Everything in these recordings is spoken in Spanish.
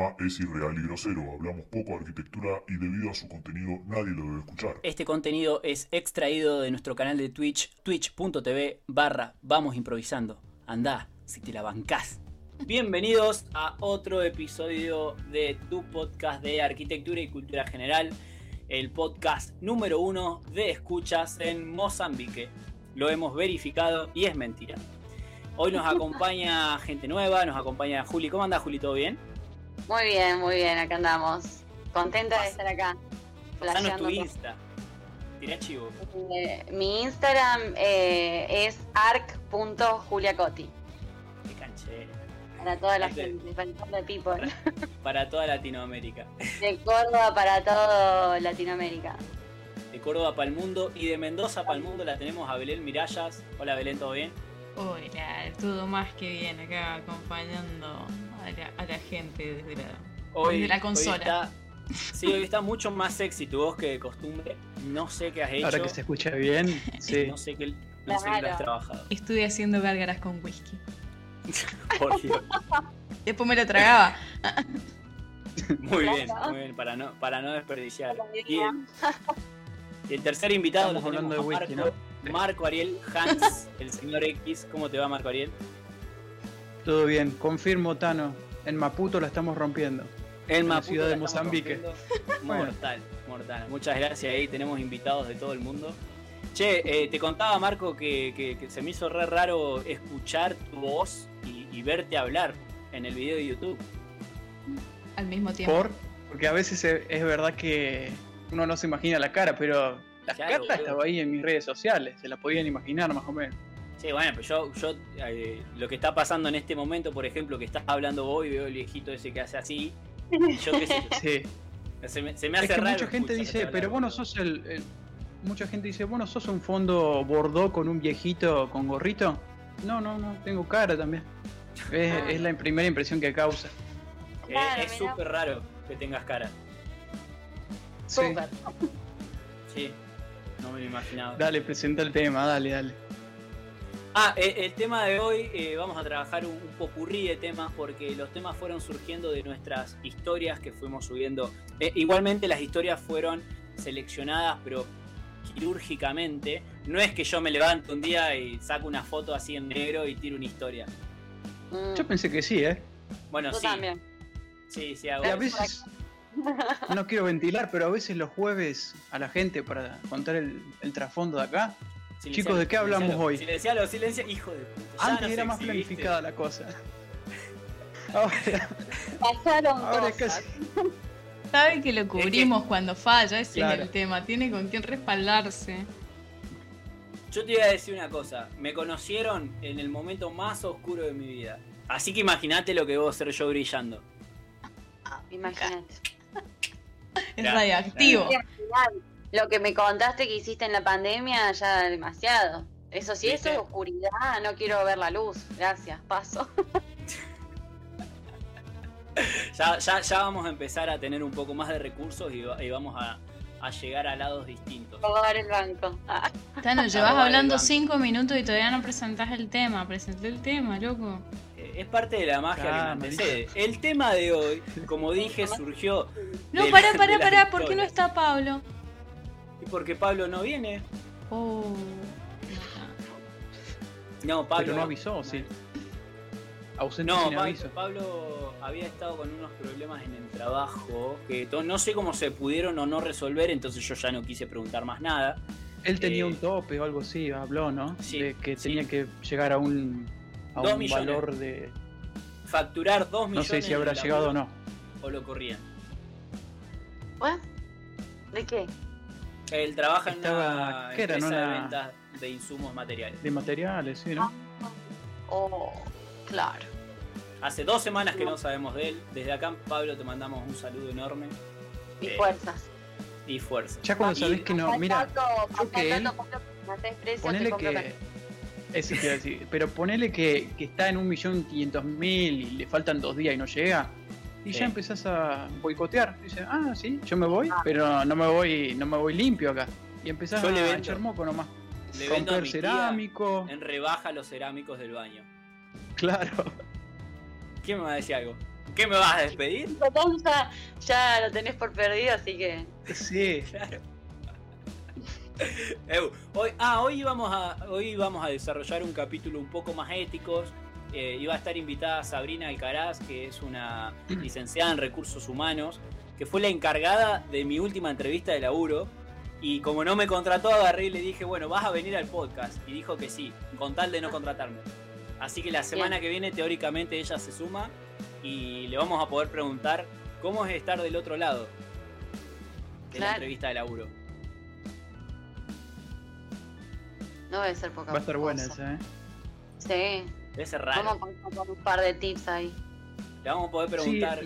programa es irreal y grosero. Hablamos poco de arquitectura y debido a su contenido nadie lo debe escuchar. Este contenido es extraído de nuestro canal de Twitch, twitch.tv barra Vamos Improvisando. Andá, si te la bancás. Bienvenidos a otro episodio de tu podcast de arquitectura y cultura general, el podcast número uno de escuchas en Mozambique. Lo hemos verificado y es mentira. Hoy nos acompaña gente nueva, nos acompaña Juli. ¿Cómo anda Juli? ¿Todo bien? Muy bien, muy bien, acá andamos. Contenta de estar acá. Pasanos tu Insta. Tirá chivo. Eh, mi Instagram eh, es arc.juliacoti. Qué canchera. Para toda la Gente. gente, para toda la people. Para toda Latinoamérica. De Córdoba para todo Latinoamérica. De Córdoba para el mundo y de Mendoza para el mundo la tenemos a Belén Mirallas. Hola Belén, ¿todo bien? Hola, todo más que bien acá acompañando a la, a la gente desde la, desde la consola. está- sí, hoy está mucho más sexy tu voz que de costumbre. No sé qué has hecho. Ahora que se escucha bien, sí. No sé qué, no sé qué lo has trabajado. Estuve haciendo gárgaras con whisky. Por Dios. Después me lo tragaba. Muy bien, muy bien, para no, para no desperdiciar. Y el, y el tercer invitado Estamos hablando de whisky, Marco, Marco Ariel Hans, el señor X. ¿Cómo te va Marco Ariel? Todo bien. Confirmo, Tano. En Maputo la estamos rompiendo. En la Maputo ciudad de la Mozambique. Mortal, mortal. Muchas gracias ahí, tenemos invitados de todo el mundo. Che, eh, te contaba Marco que, que- que se me hizo re raro escuchar tu voz y, y verte hablar en el video de YouTube. Al mismo tiempo. Por, porque a veces es, verdad que uno no se imagina la cara, pero la Claro, carta boludo. estaba ahí en mis redes sociales. Se la podían imaginar más o menos. Sí, bueno, pero yo, yo eh, lo que está pasando en este momento, por ejemplo, que estás hablando vos y veo el viejito ese que hace así, yo qué sé, Sí. se me, se me hace es que raro. mucha gente dice, hablar, pero vos no sos el, el- Mucha gente dice, bueno, sos un fondo bordó con un viejito con gorrito. No, no, no, tengo cara también. Es, Ah. es la primera impresión que causa. Eh, es súper raro que tengas cara. Sí. Sí, no me lo imaginaba. Dale, presenta el tema, dale, dale. Ah, eh, el tema de hoy eh, vamos a trabajar un, un popurrí de temas porque los temas fueron surgiendo de nuestras historias que fuimos subiendo. Eh, igualmente las historias fueron seleccionadas, pero quirúrgicamente. No es que yo me levanto un día y saco una foto así en negro y tiro una historia. Mm, Yo pensé que sí, ¿eh? Bueno, Yo sí, también. sí, sí hago Y a veces, no quiero ventilar, pero a veces los jueves a la gente para contar el, el trasfondo de acá, Silencialo, chicos, ¿de qué hablamos silencialo, hoy? Silencialo, silencia, hijo de puta. antes era más exhibiste. planificada la cosa. Ahora, Pasaron ahora es cosas. casi. Sabe que lo cubrimos cuando falla, ese Claro. es el tema. Tiene con quién respaldarse. Yo te iba a decir una cosa, me conocieron en el momento más oscuro de mi vida. Así que imagínate lo que debo ser yo brillando. Imagínate. Es Claro, radioactivo. Lo que me contaste que hiciste en la pandemia ya demasiado. Eso sí, eso es oscuridad, no quiero ver la luz. Gracias, paso. Ya, ya, ya vamos a empezar a tener un poco más de recursos y, va- y vamos a, a llegar a lados distintos. Robar el banco. Ah, Tano, llevas hablando cinco minutos y todavía no presentás el tema. Presenté el tema, loco. Eh, Es parte de la magia Ah, que me antecede. El tema de hoy, como dije, surgió. No, pará, pará, pará. ¿Por qué no está Pablo? Y porque Pablo no viene. Oh. No, Pablo. Pero no avisó, sí. Ausente No, sin Pa- aviso. Pablo había estado con unos problemas en el trabajo que no sé cómo se pudieron o no resolver, entonces yo ya no quise preguntar más nada. Él tenía eh, un tope o algo así, habló, ¿no? Sí, de que sí. tenía que llegar a un, a Dos un millones. valor de. Facturar 2 No millones. sé si habrá llegado o no. O lo corrían. ¿what? ¿De qué? Él trabaja en Estaba- una ¿qué era? En empresa de una- ventas de insumos materiales. De materiales, sí, ¿no? Oh, claro. Hace dos semanas que no sabemos de él. Desde acá, Pablo, te mandamos un saludo enorme Y Eh, fuerzas. y fuerza. Ya cuando Y- sabés que no, mira, Yo que él- Ponele ponele que. Eso te iba a decir, pero ponele que, que está en un millón quinientos mil y le faltan dos días y no llega. Y Sí. ya empezás a boicotear. Dice, ah, sí, yo me voy, Ah. pero no me voy, no me voy limpio acá. Y empezás Yo le a echar moco nomás. Le vendo a tía cerámico. en rebaja los cerámicos del baño. Claro. ¿Quién me va a decir algo? ¿Qué me vas a despedir? Ya, ya lo tenés por perdido, así que. Sí. Claro. Hoy, ah, hoy vamos a hoy vamos a desarrollar un capítulo un poco más ético. Eh, iba a estar invitada Sabrina Alcaraz, que es una licenciada en recursos humanos, que fue la encargada de mi última entrevista de laburo. Y como no me contrató, agarré y le dije, bueno, vas a venir al podcast. Y dijo que sí, con tal de no contratarme. Así que la semana Bien. que viene, teóricamente, ella se suma y le vamos a poder preguntar cómo es estar del otro lado de la entrevista de laburo. No debe ser poca Va a estar buena esa, ¿eh? Sí. Debe ser raro. Vamos a poner un par de tips ahí. Le vamos a poder preguntar.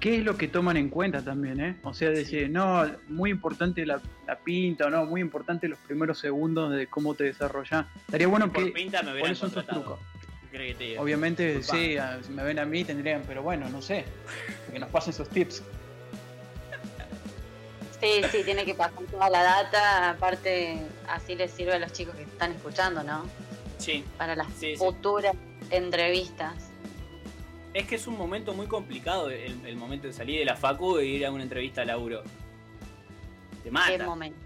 ¿Qué es lo que toman en cuenta también, eh? O sea, decir, no, muy importante la, la pinta, o no, muy importante los primeros segundos de cómo te desarrollas. Estaría bueno por que. pinta me ¿Cuáles son tus trucos? ¿Qué crees que te? Obviamente, Disculpa. sí, a- si me ven a mí tendrían, pero bueno, no sé. Que nos pasen sus tips. Sí, sí, tiene que pasar toda la data. Aparte, así les sirve a los chicos que están escuchando, ¿no? Sí, Para las Sí, sí. futuras entrevistas. es que es un momento muy complicado el, el momento de salir de la facu e ir a una entrevista a laburo. Te Qué mata, momento.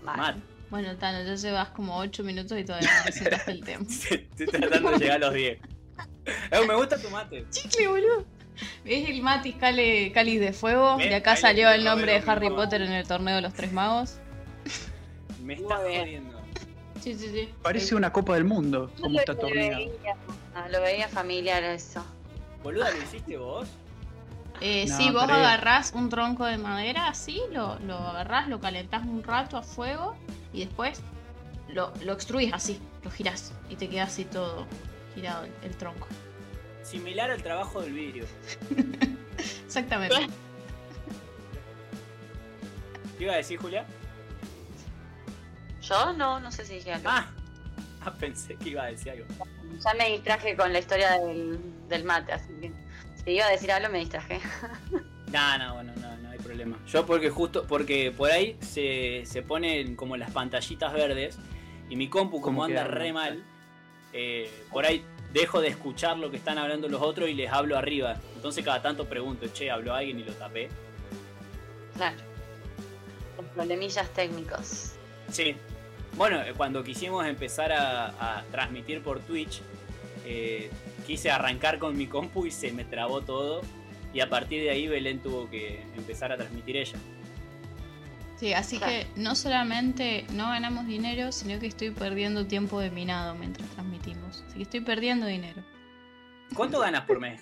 te Vale. mata. Bueno, Tano, ya llevas como 8 minutos y todavía no presentaste el tema. Estoy tratando de llegar a los 10. Eh, me gusta tu mate. Chicle, boludo. Es el Matis Cale- Cáliz de Fuego. De acá salió el nombre de Harry. Potter en el torneo de los tres magos. Me bien. jodiendo. Sí, sí, sí. Parece una Copa del Mundo, como está lo torneado. veía, ah, lo veía familiar eso. Boluda, ¿lo hiciste vos? Eh, No, sí, vos pero- agarrás un tronco de madera así, lo, lo agarrás, lo calentás un rato a fuego y después lo, lo extruís así, lo girás y te queda así todo girado el, el tronco. Similar al trabajo del vidrio. Exactamente. ¿Qué iba a decir, Julia? Yo no, no sé si dije algo. Ah, ah, pensé que iba a decir algo. Ya me distraje con la historia del, del mate, así que si iba a decir algo me distraje. No, no, bueno, no, no hay problema. Yo porque justo, porque por ahí se, se ponen como las pantallitas verdes y mi compu como anda re mal, eh, por ahí dejo de escuchar lo que están hablando los otros y les hablo arriba. Entonces cada tanto pregunto, che, habló alguien y lo tapé. Claro. Los problemillas técnicos. Sí. Bueno, eh, cuando quisimos empezar a, a transmitir por Twitch, eh, quise arrancar con mi compu y se me trabó todo. Y a partir de ahí Belén tuvo que empezar a transmitir ella. Sí, así Claro. que no solamente no ganamos dinero, sino que estoy perdiendo tiempo de minado mientras transmitimos. Así que estoy perdiendo dinero. ¿Cuánto ganas por mes?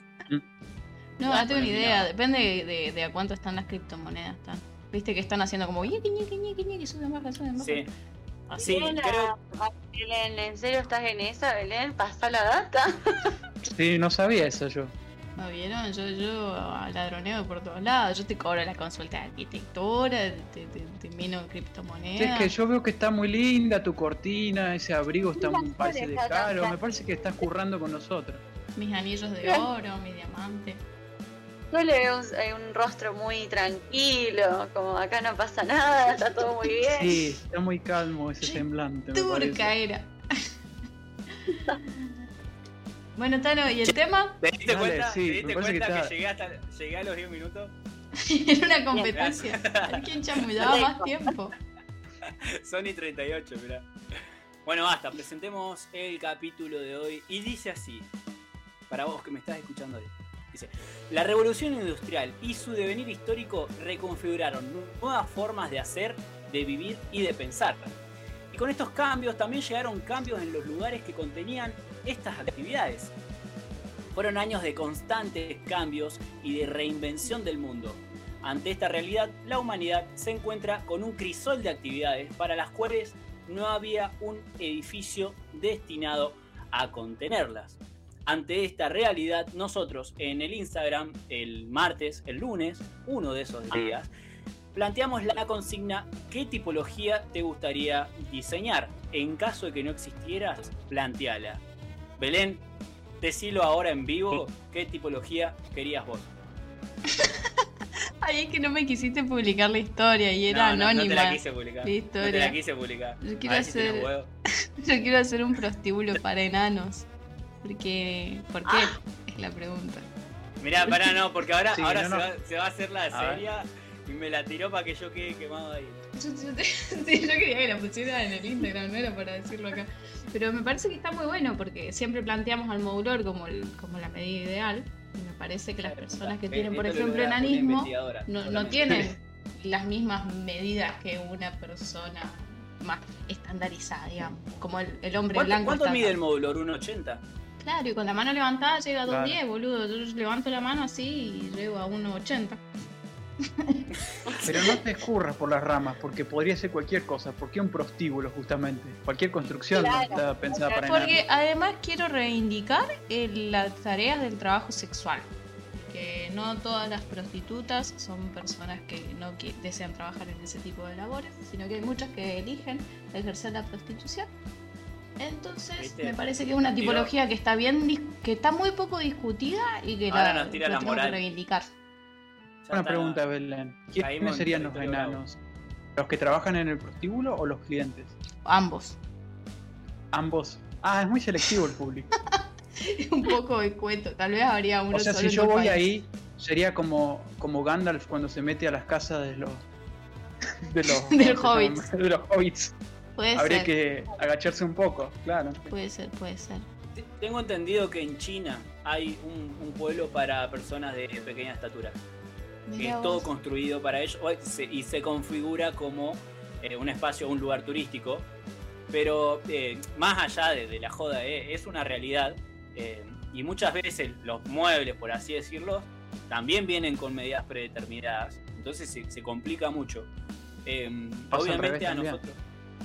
No, no tengo ni idea, minado. depende de, de- de a cuánto están las criptomonedas. Están. Viste que están haciendo como ñiqui, suben baja, suben baja. Sí. Sí, Belén, creo. Belén, ¿en serio estás en esa, Belén? Pasa la data. Sí, no sabía eso yo. ¿No vieron? Yo, yo ladroneo por todos lados. Yo te cobro la consulta de arquitectura, te, te, te mino Sí, criptomonedas. es que yo veo que está muy linda tu cortina, ese abrigo está me parece de caro, me parece que estás currando con nosotros. Mis anillos de oro, mi diamante. Yo le veo un, eh, un rostro muy tranquilo, como acá no pasa nada, está todo muy bien. Sí, está muy calmo ese semblante, Turca era. bueno, Tano, ¿y el tema? ¿Te diste Dale, cuenta, sí, ¿te diste que cuenta que, llegué, hasta, llegué a los 10 minutos? Era una competencia. A ver quién chamullaba más tiempo. Sony 38, mirá. Bueno, basta, presentemos el capítulo de hoy. Y dice así, para vos que me estás escuchando hoy. Dice, la revolución industrial y su devenir histórico reconfiguraron nuevas formas de hacer, de vivir y de pensar. Y con estos cambios también llegaron cambios en los lugares que contenían estas actividades. Fueron años de constantes cambios y de reinvención del mundo. Ante esta realidad, la humanidad se encuentra con un crisol de actividades para las cuales no había un edificio destinado a contenerlas. Ante esta realidad, nosotros en el Instagram, el martes, el lunes, uno de esos días, planteamos la consigna ¿qué tipología te gustaría diseñar? En caso de que no existieras, planteala. Belén, decilo ahora en vivo, ¿qué tipología querías vos? Ay, es que no me quisiste publicar la historia y era no, no, anónima. No te la quise publicar. La No te la quise publicar. Yo A quiero si hacer-. Yo quiero hacer un prostíbulo para enanos. Porque. ¿Por qué? Ah. Es la pregunta. Mirá, pará, no, porque ahora, Sí, ahora no, se, no. Va, se va a hacer la A ver. seria y me la tiró para que yo quede quemado ahí. Yo, yo te- sí, yo quería que la pusiera en el Instagram, no era para decirlo acá. Pero me parece que está muy bueno porque siempre planteamos al modulor como, el- como la medida ideal. Y me parece que las personas que Eh, tienen, por esto lo ejemplo, enanismo, no, no tienen las mismas medidas que una persona más estandarizada, digamos. Como el, el hombre ¿Cuánto, blanco. cuánto estándar. mide el módulo? ¿1,80? Claro, y con la mano levantada llega a 2.10, Claro. boludo. Yo levanto la mano así y llego a 1.80. Pero no te escurras por las ramas, porque podría ser cualquier cosa. ¿Por qué un prostíbulo, justamente? Cualquier construcción no Claro, está pensada para Porque además quiero reivindicar eh, las tareas del trabajo sexual. Que no todas las prostitutas son personas que no qui- desean trabajar en ese tipo de labores, sino que hay muchas que eligen ejercer la prostitución. Entonces, ¿Viste? me parece que es una tipología que está bien, dis- que está muy poco discutida y que Ahora la, nos tira lo la tenemos que reivindicar. Ya Una pregunta, Belén. ¿Quiénes serían los enanos? ¿Los que trabajan en el prostíbulo o los clientes? Ambos. Ambos. Ah, es muy selectivo el público. un poco de cuento. Tal vez habría uno O sea, solo si yo voy país. ahí, sería como, como Gandalf cuando se mete a las casas de los. de los. Hobbits. De los hobbits. Puede Habría ser, que agacharse un poco, claro. puede ser, puede ser. Te- Tengo entendido que en China hay un, un pueblo para personas de pequeña estatura. que es todo construido para ellos y se configura como eh, un espacio, un lugar turístico. Pero eh, más allá de, de la joda, eh, es una realidad. eh, y muchas veces los muebles, por así decirlo, también vienen con medidas predeterminadas. Entonces se, se complica mucho. Eh, obviamente revés a también.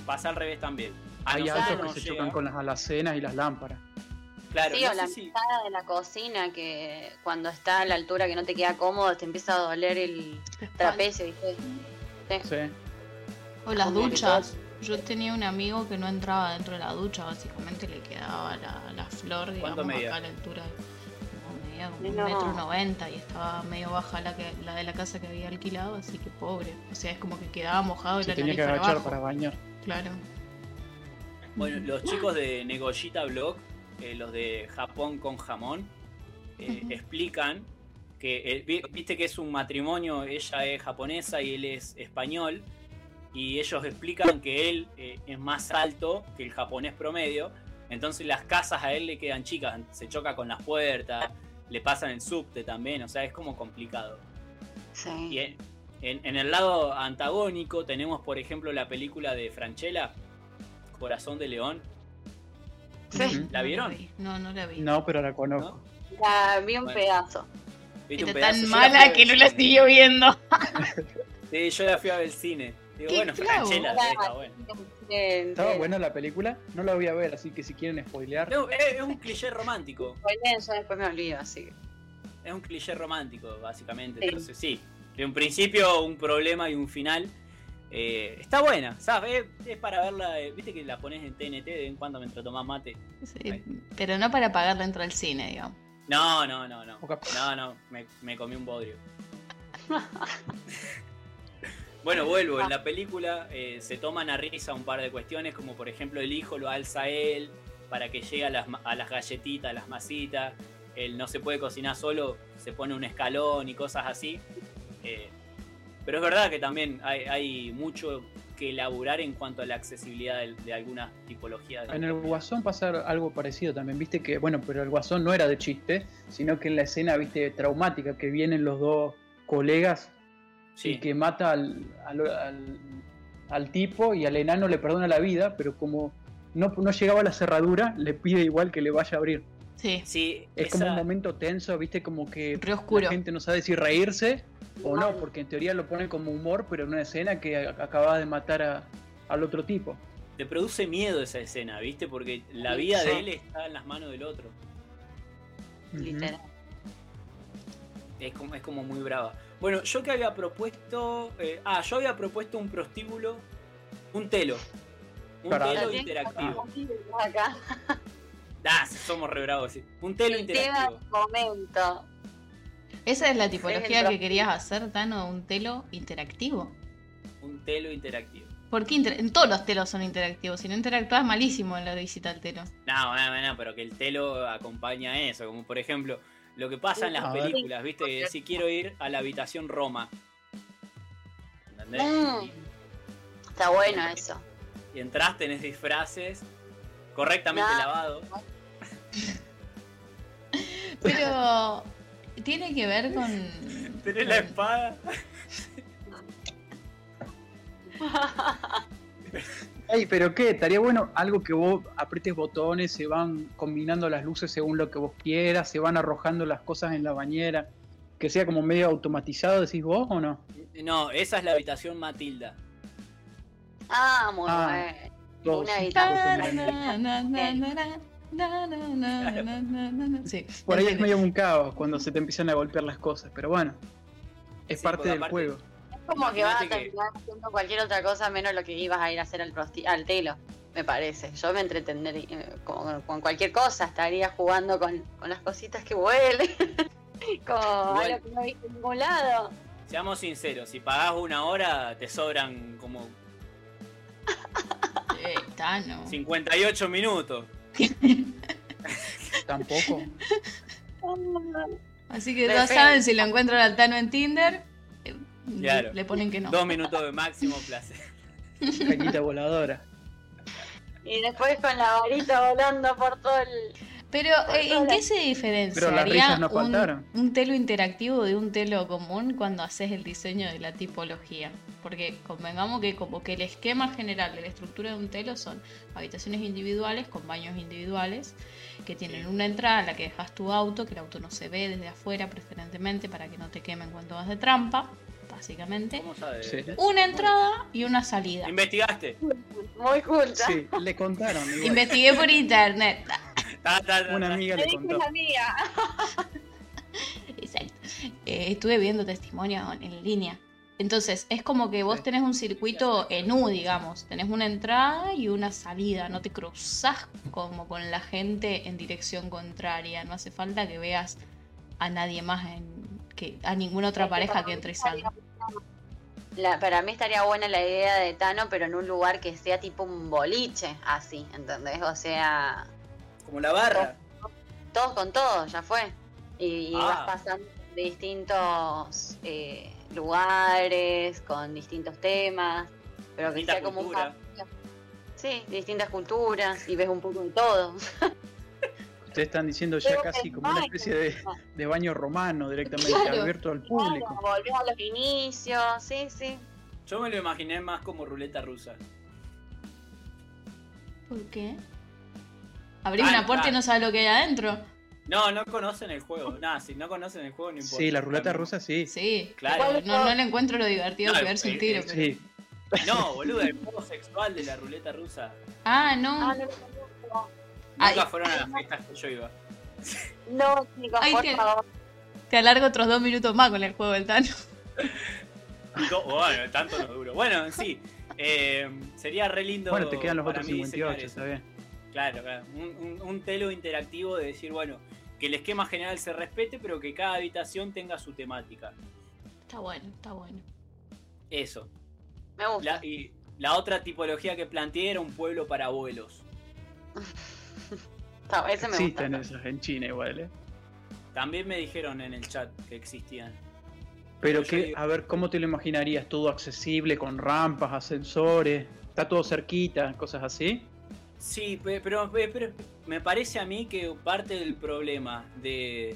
Pasa al revés también. A Hay autos que se llega- chocan con las alacenas y las lámparas. Claro, Sí, no o la si- de la cocina que cuando está a la altura que no te queda cómodo te empieza a doler el trapecio, ¿viste? Sí. Sí. O las Como duchas. Yo tenía un amigo que no entraba dentro de la ducha, básicamente le quedaba la, la flor, digamos, acá a la altura. como medía como un metro noventa y estaba medio baja la, que, la de la casa que había alquilado, así que pobre. O sea, es como que quedaba mojado y Se la tenía nariz que agachar abajo. para bañar. Claro. Bueno, los chicos de Negoyita Blog, eh, los de Japón con jamón, eh, explican que, eh, vi- viste que es un matrimonio, ella es japonesa y él es español, y ellos explican que él es más alto que el japonés promedio, entonces las casas a él le quedan chicas, se choca con las puertas, le pasan el subte también, o sea, es como complicado. Sí. En- en el lado antagónico tenemos, por ejemplo, la película de Franchella, Corazón de León. Sí. ¿La vieron? vi. No, no la vi. No, pero la conozco. La vi un Bueno. pedazo. ¿Viste un pedazo? tan mala que no la siguió viendo. Sí, yo la fui a ver al cine. Digo, bueno, clavo. Franchella, está bueno. Estaba buena la película, no la voy a ver, así que si quieren spoilear. No, es, es un cliché romántico. yo después me olvido, así que. Es un cliché romántico, básicamente. Sí. Entonces, sí. De un principio, un problema y un final. Eh, está buena, ¿sabes? Es, para verla. eh, Viste que la pones en TNT de vez en cuando mientras tomás mate. Sí, pero no para pagar dentro del cine, digamos. No, no, no, no. No, no, me, me comí un bodrio. Bueno, vuelvo. En la película eh, se toman a risa un par de cuestiones, como por ejemplo el hijo lo alza él para que llegue a las, a las galletitas, a las masitas. Él no se puede cocinar solo, se pone un escalón y cosas así. Eh, pero es verdad que también hay, hay mucho que elaborar en cuanto a la accesibilidad de, de algunas tipologías. de En el. Guasón pasa algo parecido también, viste que, bueno, pero el Guasón no era de chiste, sino que en la escena, viste, traumática, que vienen los dos colegas Sí. y que mata al, al, al- al tipo y al enano le perdona la vida, pero como no, no llegaba a la cerradura, le pide igual que le vaya a abrir. Sí, Sí, Es como un momento tenso, viste, como que re oscuro. la gente no sabe si reírse o no, porque en teoría lo pone como humor, pero en una escena que a- acaba de matar a- al otro tipo. te produce miedo esa escena, ¿viste? Porque la vida Sí. de él está en las manos del otro. Literal. Es como, es como muy brava. Bueno, yo que había propuesto. eh, ah, yo había propuesto un prostíbulo. Un telo. Un Para- telo interactivo. Acá. Ah, somos re bravos, sí. Un telo interactivo. momento. Esa es la tipología que querías hacer, Tano, un telo interactivo. Un telo interactivo. ¿Por qué inter- en todos los telos son interactivos? Si no interactúas, malísimo en la visita al telo. No, no, no, pero que el telo acompaña a eso. Como por ejemplo, Lo que pasa en las películas, ¿viste? Que decís, quiero ir a la habitación Roma. ¿Entendés? Mm. Está bueno eso. Y entras, tenés disfraces correctamente No. lavados. Pero tiene que ver con. Tenés la con- espada. Ey, pero qué, estaría bueno algo que vos apretes botones, se van combinando las luces según lo que vos quieras, se van arrojando las cosas en la bañera, que sea como medio automatizado, decís vos o no? No, esa es la habitación Matilda. Ah, muy Ah. Una habitación. Na, na, na. Sí, Por ahí es medio un caos cuando se te empiezan a golpear las cosas, pero bueno, es parte del juego. Es como que vas a terminar haciendo cualquier otra cosa menos lo que ibas a ir a hacer al, al telo, me parece. Yo me entretendría eh, con, cualquier cosa, estaría jugando con, las cositas que vuelen, con Igual. algo que no viste en ningún lado. Seamos sinceros, si pagás una hora te sobran como... 58 minutos. Tampoco. Así que ya saben, si lo encuentran al Tano en Tinder, eh, Claro. le ponen que no. Dos minutos de máximo placer. Cañita voladora. Y después con la varita volando por todo el... Pero, eh, ¿en qué se diferenciaría Pero las risas no un, un telo interactivo de un telo común cuando haces el diseño de la tipología? Porque convengamos que como que el esquema general de la estructura de un telo son habitaciones individuales con baños individuales que tienen una entrada a la que dejas tu auto, que el auto no se ve desde afuera preferentemente para que no te quemen cuando vas de trampa, básicamente. ¿Cómo sabes? Sí. Una entrada y una salida. ¿Investigaste? Muy culta. Sí, le contaron. igual. Investigué por internet. Ta, ta, ta, Una amiga le contó. una amiga. Exacto. Eh, estuve viendo testimonios en- línea. Entonces, es como que vos tenés un circuito en U, digamos. Tenés una entrada y una salida. No te cruzás como con la gente en dirección contraria. No hace falta que veas a nadie más, en, que a ninguna otra pareja que entre y salga. La- para mí estaría buena la idea de Tano, pero en un lugar que sea tipo un boliche, así, ¿entendés? O sea, Como la barra. todos con todos, ya fue. Y, y Ah. vas pasando de distintos eh, lugares, con distintos temas, pero que Distinta sea como cultura. un cambio. Sí, distintas culturas, y ves un poco de todo. Ustedes están diciendo ya Pero casi como una especie de, de baño romano directamente, Claro. abierto al Claro, público. volvés a los inicios, sí, sí. Yo me lo imaginé más como ruleta rusa. ¿Por qué? Abrís Ah, una puerta y no sabes lo que hay adentro. No, no conocen el juego. Nada, si no conocen el juego no importa. Sí, la ruleta rusa sí. Sí. Claro. No, no le encuentro lo divertido No, que verse un tiro. pero- Sí, No, boludo, el juego sexual de la ruleta rusa. Ah, no. Ah, no, conozco. Nunca fueron a las fiestas que yo iba. no, chicos, Ay, por que- favor. Te alargo otros dos minutos más con el juego del Tano. No, bueno, tanto no duro. Bueno, sí. eh, sería re lindo. bueno, te quedan los otros mí diseñar 58, eso. está bien. Claro, claro. Un, un- un telo interactivo de decir, bueno, que el esquema general se respete, pero que cada habitación tenga su temática. Está bueno, está bueno. Eso. Me gusta. La, y la otra tipología que planteé era un pueblo para abuelos. Está- ese me Existen gusta. esas en China igual, ¿eh? También me dijeron en el chat que existían. Pero Yo que, digo- a ver, ¿cómo te lo imaginarías? ¿Todo accesible, con rampas, ascensores? ¿Está todo cerquita, cosas así? Sí, pe- pero, pe- pero me parece a mí que parte del problema de,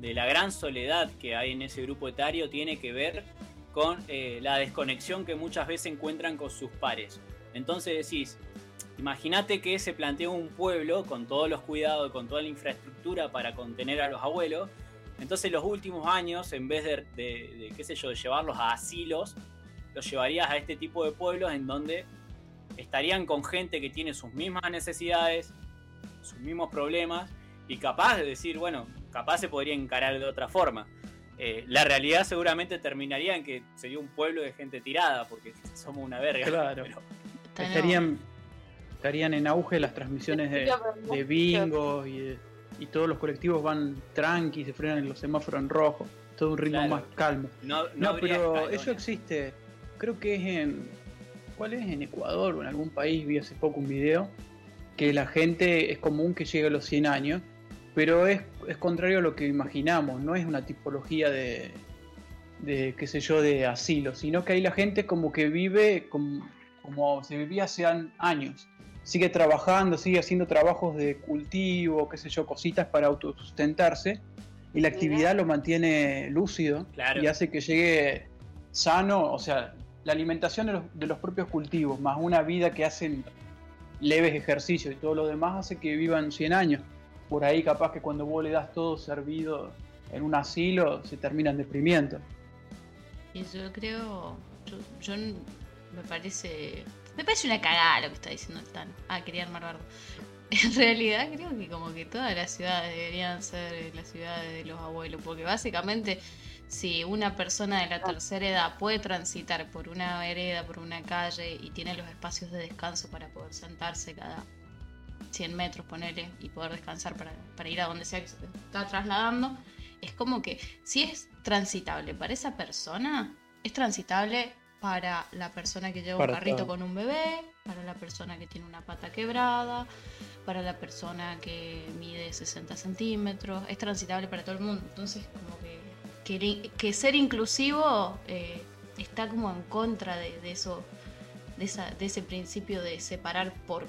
la gran soledad que hay en ese grupo etario tiene que ver con eh, la desconexión que muchas veces encuentran con sus pares. Entonces decís, imagínate que se plantea un pueblo con todos los cuidados, con toda la infraestructura para contener a los abuelos. Entonces los últimos años, en vez de, qué sé yo, de llevarlos a asilos, los llevarías a este tipo de pueblos en donde estarían con gente que tiene sus mismas necesidades, sus mismos problemas, y capaz de decir, bueno, capaz se podría encarar de otra forma. Eh, la realidad seguramente terminaría en que sería un pueblo de gente tirada, porque somos una verga. Claro. Pero- Estarían, estarían en auge las transmisiones de, de bingo y, de- y todos los colectivos van tranqui, se frenan en los semáforos en rojo. Todo un ritmo Claro. más calmo. no, no pero eso existe. Creo que es en. ¿Cuál es? En Ecuador o en algún país. Vi hace poco un video. Que la gente es común que llegue a los 100 años. Pero es es contrario a lo que imaginamos, no es una tipología de, de qué sé yo, de asilo, sino que ahí la gente como que vive como, como se vivía hace años. Sigue trabajando, sigue haciendo trabajos de cultivo, qué sé yo, cositas para autosustentarse y la actividad lo mantiene lúcido y hace que llegue sano, o sea, la alimentación de los, de los, propios cultivos, más una vida que hacen leves ejercicios y todo lo demás, hace que vivan 100 años. Por ahí capaz que cuando vos le das todo servido en un asilo, se terminan deprimiendo. Yo creo, yo, me parece, me parece una cagada lo que está diciendo el Tan. Ah, quería armar bardo. En realidad creo que como que todas las ciudades deberían ser las ciudades de los abuelos, porque básicamente si una persona de la tercera edad puede transitar por una vereda, por una calle y tiene los espacios de descanso para poder sentarse cada 100 metros, ponerle, y poder descansar para, para ir a donde sea que se está trasladando, es como que si es transitable para esa persona, es transitable para la persona que lleva un carrito con un bebé, para la persona que tiene una pata quebrada, para la persona que mide 60 centímetros, es transitable para todo el mundo. Entonces, como que, que, ser inclusivo eh, está como en contra de, eso, de, esa, de ese principio de separar por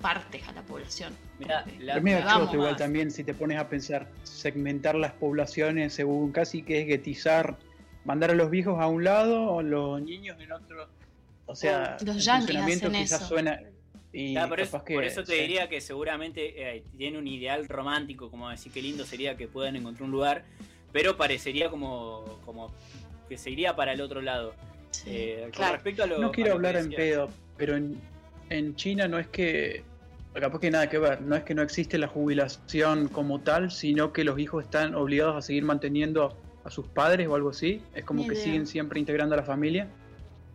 partes a la población. Mira, la, Pero igual también si te pones a pensar, segmentar las poblaciones según casi que es guetizar, mandar a los viejos a un lado o los niños en otro. O sea, los yankees quizás suena. Y por, eso, te diría que seguramente eh, tiene un ideal romántico, como decir qué lindo sería que puedan encontrar un lugar, pero parecería como, como que se iría para el otro lado. Eh, con respecto a lo, no quiero hablar en pedo, pero en, en China no es que capaz que nada que ver, no es que no existe la jubilación como tal, sino que los hijos están obligados a seguir manteniendo a sus padres o algo así, es como que siguen siempre integrando a la familia.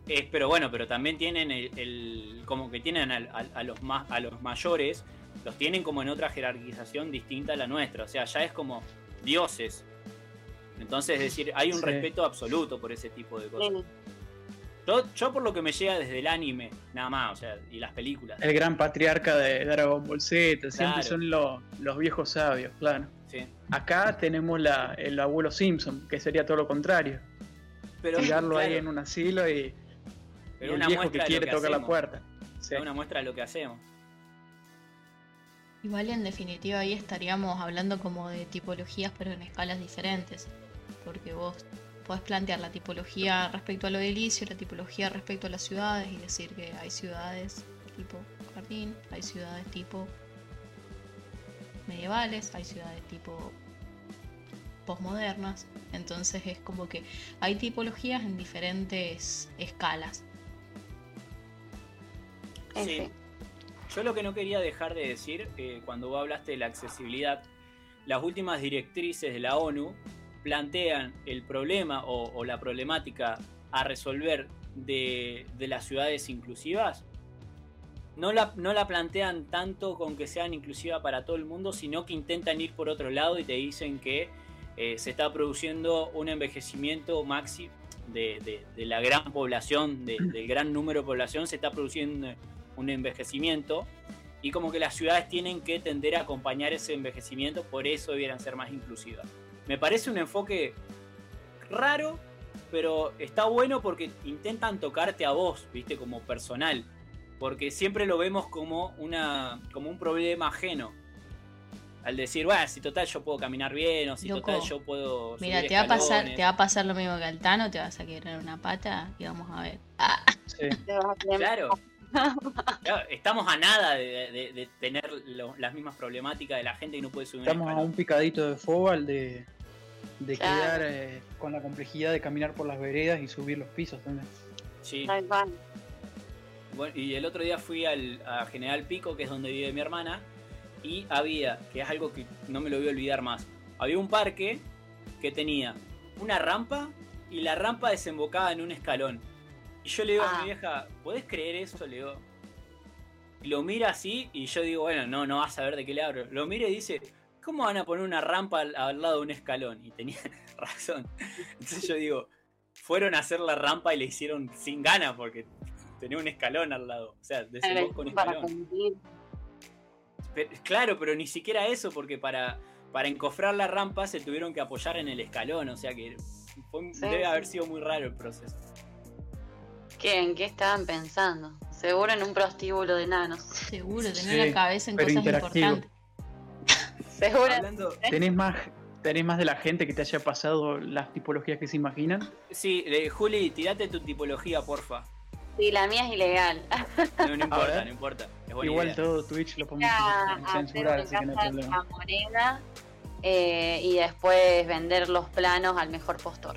Es, pero bueno, pero también tienen el, como que tienen a, los más, a los mayores, los tienen como en otra jerarquización distinta a la nuestra, o sea, ya es como dioses. Entonces, es decir, hay un respeto absoluto por ese tipo de cosas. Yo, por lo que me llega desde el anime, nada más, o sea, y las películas. El gran patriarca de Dragon Ball Z, siempre son los viejos sabios, claro. Acá tenemos la, el abuelo Simpson, que sería todo lo contrario. Pero, Tirarlo ahí en un asilo y, Pero el viejo que quiere tocar la puerta. Es una muestra de lo que hacemos. Igual en definitiva ahí estaríamos hablando como de tipologías pero en escalas diferentes. Porque vos podés plantear la tipología respecto a lo edilicio, la tipología respecto a las ciudades y decir que hay ciudades tipo jardín, hay ciudades tipo medievales, hay ciudades tipo postmodernas. Entonces es como que hay tipologías en diferentes escalas. Sí. Yo lo que no quería dejar de decir, eh, cuando vos hablaste de la accesibilidad, las últimas directrices de la ONU plantean el problema o, la problemática a resolver de, las ciudades inclusivas, no la, no la, plantean tanto con que sean inclusivas para todo el mundo, sino que intentan ir por otro lado y te dicen que eh, se está produciendo un envejecimiento máximo de, la gran población, del gran número de población, se está produciendo un envejecimiento y como que las ciudades tienen que tender a acompañar ese envejecimiento, por eso debieran ser más inclusivas. Me parece un enfoque raro, pero está bueno porque intentan tocarte a vos, viste, como personal. Porque siempre lo vemos como, una, como un problema ajeno. Al decir, bueno, si total yo puedo caminar bien, o si total yo puedo. Mira, te va, a pasar, te va a pasar lo mismo que al Tano, te vas a quebrar una pata y vamos a ver. Ah. Claro. Estamos a nada de, tener las mismas problemáticas de la gente que no puede subir. Estamos a un picadito de fútbol de, de quedar eh, con la complejidad de caminar por las veredas y subir los pisos también. Sí. Bueno, y el otro día fui al, a General Pico, que es donde vive mi hermana, y había, que es algo que no me lo voy a olvidar más, había un parque que tenía una rampa y la rampa desembocaba en un escalón. Y yo le digo a mi ah. vieja, ¿podés creer eso? Le digo. Lo mira así y yo digo, bueno, no, no vas a ver de qué le hablo. Lo mira y dice, ¿cómo van a poner una rampa al, lado de un escalón? Y tenía razón. Entonces yo digo, fueron a hacer la rampa y le hicieron sin ganas porque tenía un escalón al lado. O sea, desembocó con escalón. claro, pero ni siquiera eso, porque para, para encofrar la rampa se tuvieron que apoyar en el escalón, o sea que fue- Sí, debe sí. haber sido muy raro el proceso. ¿Qué, ¿En qué estaban pensando? Seguro en un prostíbulo de enanos. Seguro, tener Sí, la cabeza en cosas importantes. Seguro. Hablando, ¿Tenés más, ¿Tenés más de la gente que te haya pasado las tipologías que se imaginan? sí, eh, Juli, tirate tu tipología, porfa. Sí, la mía es ilegal. No, no importa, no importa. Igual idea. todo Twitch lo podemos censurar, así que no hay problema. a moneda eh, y después vender los planos al mejor postor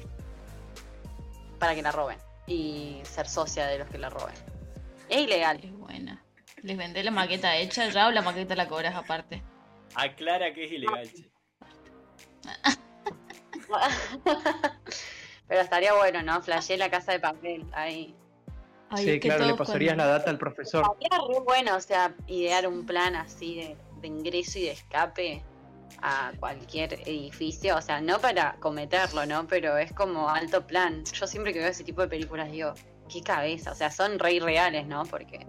para que la roben y ser socia de los que la roben. Es ilegal. Es buena. Les vendé la maqueta hecha ya o la maqueta la cobras aparte. Aclara que es ilegal. che. Pero estaría bueno, ¿no? Flashé la casa de papel ahí. Ay, Sí, es que claro, le pasarías cuando- la data al profesor. Estaría re bueno, o sea, idear un plan así de, de ingreso y de escape a cualquier edificio, o sea, no para cometerlo, ¿no? Pero es como alto plan. Yo siempre que veo ese tipo de películas digo, qué cabeza, o sea, son re irreales, ¿no? Porque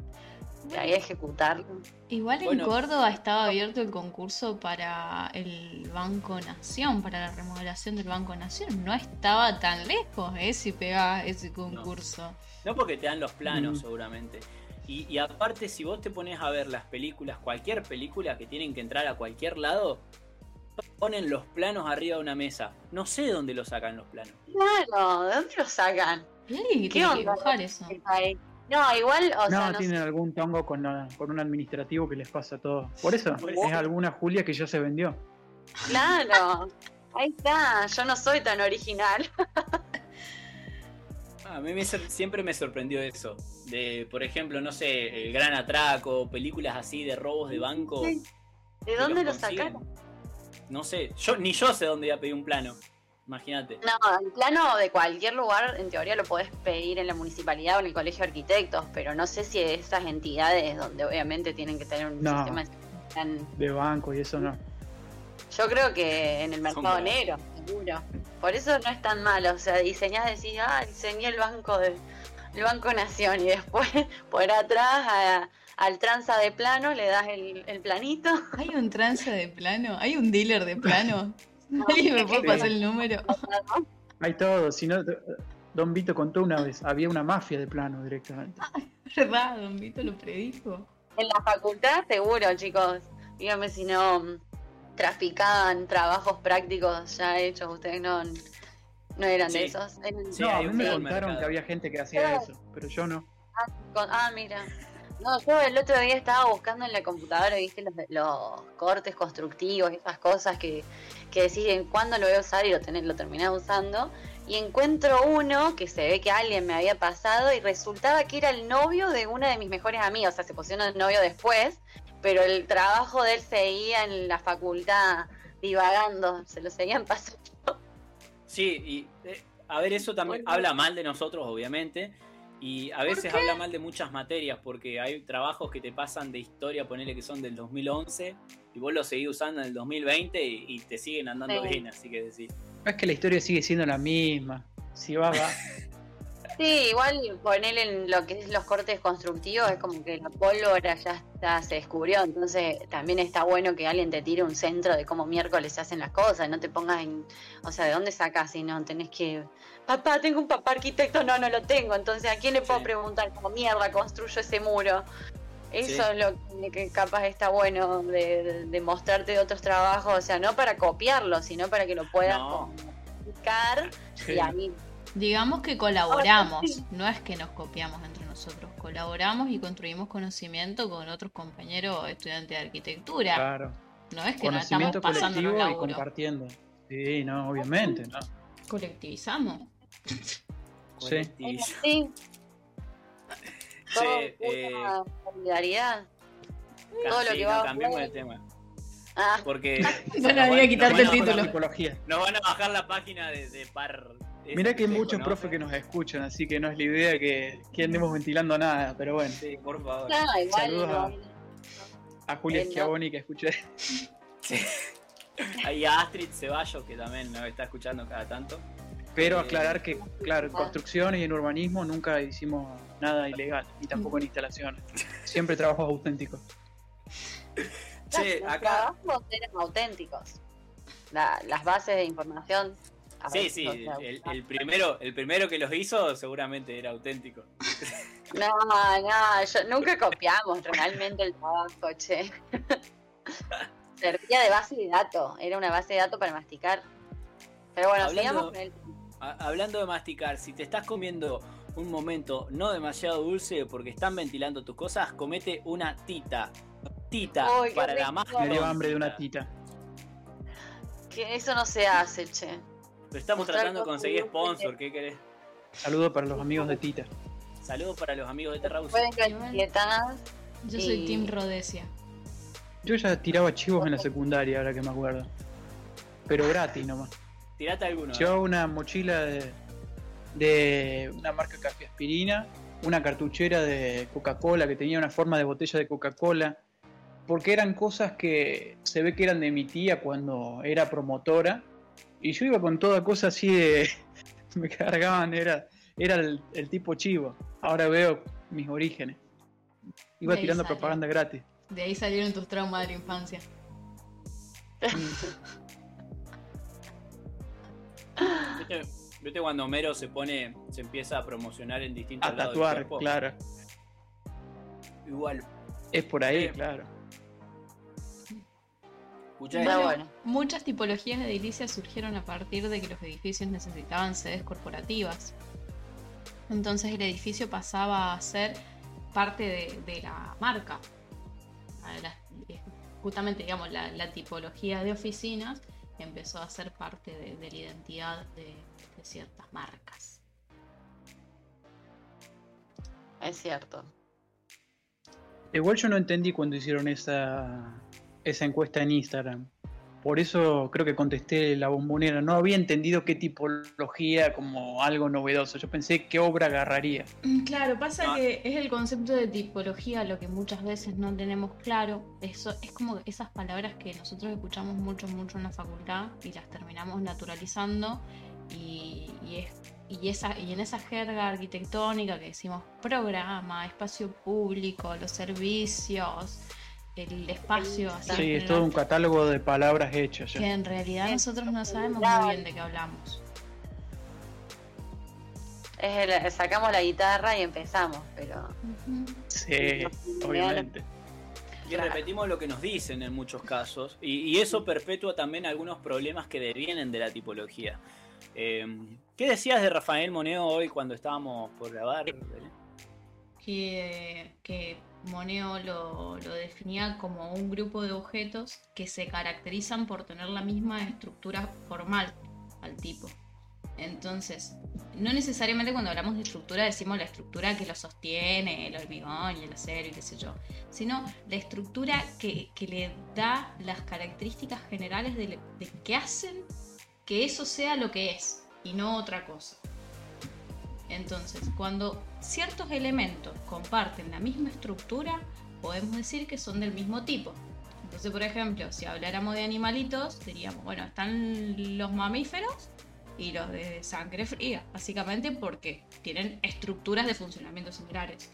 de ahí a ejecutarlo. Igual en Bueno. Córdoba estaba abierto el concurso para el Banco Nación, para la remodelación del Banco Nación. No estaba tan lejos, ¿eh? Si pegaba ese concurso. No porque te dan los planos, Mm. seguramente. Y, y aparte, si vos te pones a ver las películas, cualquier película que tienen que entrar a cualquier lado, ponen los planos arriba de una mesa. No sé de dónde lo sacan los planos. Claro, ¿de dónde lo sacan? ¿Qué que que onda? dibujar eso. No, igual, o No, sea, no tienen sé. algún tongo con, la- con un administrativo que les pasa todo. Por eso, Por es eso. alguna Julia que ya se vendió. Claro, ahí está, yo no soy tan original. Ah, A mí me siempre me sorprendió eso. De, por ejemplo, no sé, el gran atraco, películas así de robos de banco. Sí. ¿De que dónde lo los consiguen. sacaron? No sé, yo ni yo sé dónde voy a pedir un plano. Imagínate. No, el plano de cualquier lugar, en teoría lo podés pedir en la municipalidad o en el colegio de arquitectos, pero no sé si esas entidades donde obviamente tienen que tener un No. sistema de banco y eso no. Yo creo que en el mercado negro, seguro. Por eso no es tan malo, o sea, diseñás, decís, ah, diseñé el banco de el Banco Nación y después por atrás a- al tranza de plano le das el, el planito. ¿Hay un trance de plano? ¿Hay un dealer de plano? ¿Alguien me puede pasar el número? Hay todo. Si no, Don Vito contó una vez, había una mafia de plano directamente. ¿Verdad? Don Vito lo predijo. En la facultad, seguro, chicos. Dígame si no traficaban trabajos prácticos ya hechos. Ustedes no, no eran de esos. Eran- Sí, no, a mí me contaron mercado. que había gente que hacía eso, pero yo no. con- ah, mira. No, yo el otro día estaba buscando en la computadora, viste, los, los cortes constructivos, esas cosas que, que decís en cuándo lo voy a usar y lo, tenés, lo terminás usando. Y encuentro uno que se ve que alguien me había pasado y resultaba que era el novio de una de mis mejores amigas. O sea, se pusieron el novio después, pero el trabajo de él seguía en la facultad divagando, se lo seguían pasando. Sí, y eh, a ver, eso también Bueno. habla mal de nosotros, obviamente. Y a veces habla mal de muchas materias, porque hay trabajos que te pasan de historia, ponele que son del 2011, y vos los seguís usando en el 2020 y, y te siguen andando Sí. bien, así que decís. Es que la historia sigue siendo la misma. Si va, va. Sí, igual ponerle en lo que es los cortes constructivos es como que la pólvora ya está, se descubrió, entonces también está bueno que alguien te tire un centro de cómo miércoles se hacen las cosas, no te pongas en, o sea, ¿de dónde sacas si no tenés que, papá, tengo un papá arquitecto, no, no lo tengo, entonces ¿a quién le puedo Sí. preguntar cómo mierda construyo ese muro? Eso Sí. es lo que capaz está bueno de, de- de mostrarte de otros trabajos, o sea, no para copiarlo, sino para que lo puedas No. Sí. y ahí Digamos que colaboramos, no es que nos copiamos entre nosotros, colaboramos y construimos conocimiento con otros compañeros estudiantes de arquitectura. Claro. No es que nos estamos Conocimiento pasando y compartiendo. Sí, no, obviamente. ¿no? Colectivizamos. Sí. Sí, todo Che, eh, solidaridad. todo lo que no, va cambiemos afuera. de tema. Ah, Porque. No nos había van- quitarte el a- título. Tipología. Nos van a bajar la página de, de par. Mirá que hay muchos profes que nos escuchan, así que no es la idea que, que andemos ventilando nada, pero bueno. Sí, por favor. no, igual Saludos no. A Julia no. Schiavoni que escuché. Y a Astrid Ceballos, que también nos está escuchando cada tanto. Pero Eh, aclarar que, claro, en construcciones y en urbanismo nunca hicimos nada ilegal, ni tampoco en instalaciones. Siempre trabajos auténticos. Che, Los acá. trabajos eran auténticos. la- las bases de información. a Sí, sí, sea, el, el primero, el primero que los hizo seguramente era auténtico. No, no, yo, nunca copiamos realmente el trabajo, che. Servía de base de datos, era una base de datos para masticar. Pero bueno, Hablando- sigamos con el... Hablando de masticar, si te estás comiendo un momento no demasiado dulce porque están ventilando tus cosas, comete una tita. Tita para la más Me dio hambre de una tita. Que eso no se hace, che. Pero estamos Mostrar tratando de conseguir sponsor, ¿qué querés? Saludo para los amigos de Tita. Saludos para los amigos de Terraus. Pueden. Yo soy Y- Team Rhodesia. Yo ya tiraba chivos en la secundaria, ahora que me acuerdo. Pero gratis nomás. Tirate alguno. ¿eh? Llevaba una mochila de, de una marca café aspirina, una cartuchera de Coca-Cola que tenía una forma de botella de Coca-Cola, porque eran cosas que se ve que eran de mi tía cuando era promotora, y yo iba con toda cosa así de... me cargaban, era, era el, el tipo chivo. Ahora veo mis orígenes. Iba tirando propaganda gratis. De ahí salieron tus traumas de la infancia. ¿Viste, viste cuando Homero se pone, se empieza a promocionar en distintos A lados del tatuar, cuerpo? claro. Igual. Es por ahí, claro. Bueno. Muchas tipologías de edilicias surgieron a partir de que los edificios necesitaban sedes corporativas. Entonces el edificio pasaba a ser parte de, de la marca. La- eh, justamente, digamos, la, la tipología de oficinas empezó a ser parte de, de la identidad de, de ciertas marcas. Es cierto. Igual yo no entendí cuando hicieron esa, esa encuesta en Instagram. Por eso creo que contesté la bombonera. No había entendido qué tipología como algo novedoso. Yo pensé qué obra agarraría. Mm, Claro, pasa No. que es el concepto de tipología lo que muchas veces no tenemos claro. Eso es como esas palabras que nosotros escuchamos mucho, mucho en la facultad y las terminamos naturalizando y, y es y esa y en esa jerga arquitectónica que decimos programa, espacio público, los servicios, el espacio así Sí, es todo un catálogo de palabras hechas ya. que en realidad nosotros no sabemos muy bien de qué hablamos. Es el- sacamos la guitarra y empezamos, pero. Sí, obviamente. Y Claro. repetimos lo que nos dicen en muchos casos. Y, y eso perpetúa también algunos problemas que devienen de la tipología. Eh, ¿Qué decías de Rafael Moneo hoy cuando estábamos por grabar? Que, que Moneo lo, lo definía como un grupo de objetos que se caracterizan por tener la misma estructura formal al tipo. Entonces, no necesariamente cuando hablamos de estructura decimos la estructura que lo sostiene, el hormigón y el acero y qué sé yo, sino la estructura que, que le da las características generales de, de que hacen que eso sea lo que es y no otra cosa. Entonces, cuando ciertos elementos comparten la misma estructura, podemos decir que son del mismo tipo. Entonces, por ejemplo, si habláramos de animalitos, diríamos, bueno, están los mamíferos y los de sangre fría, básicamente porque tienen estructuras de funcionamiento similares.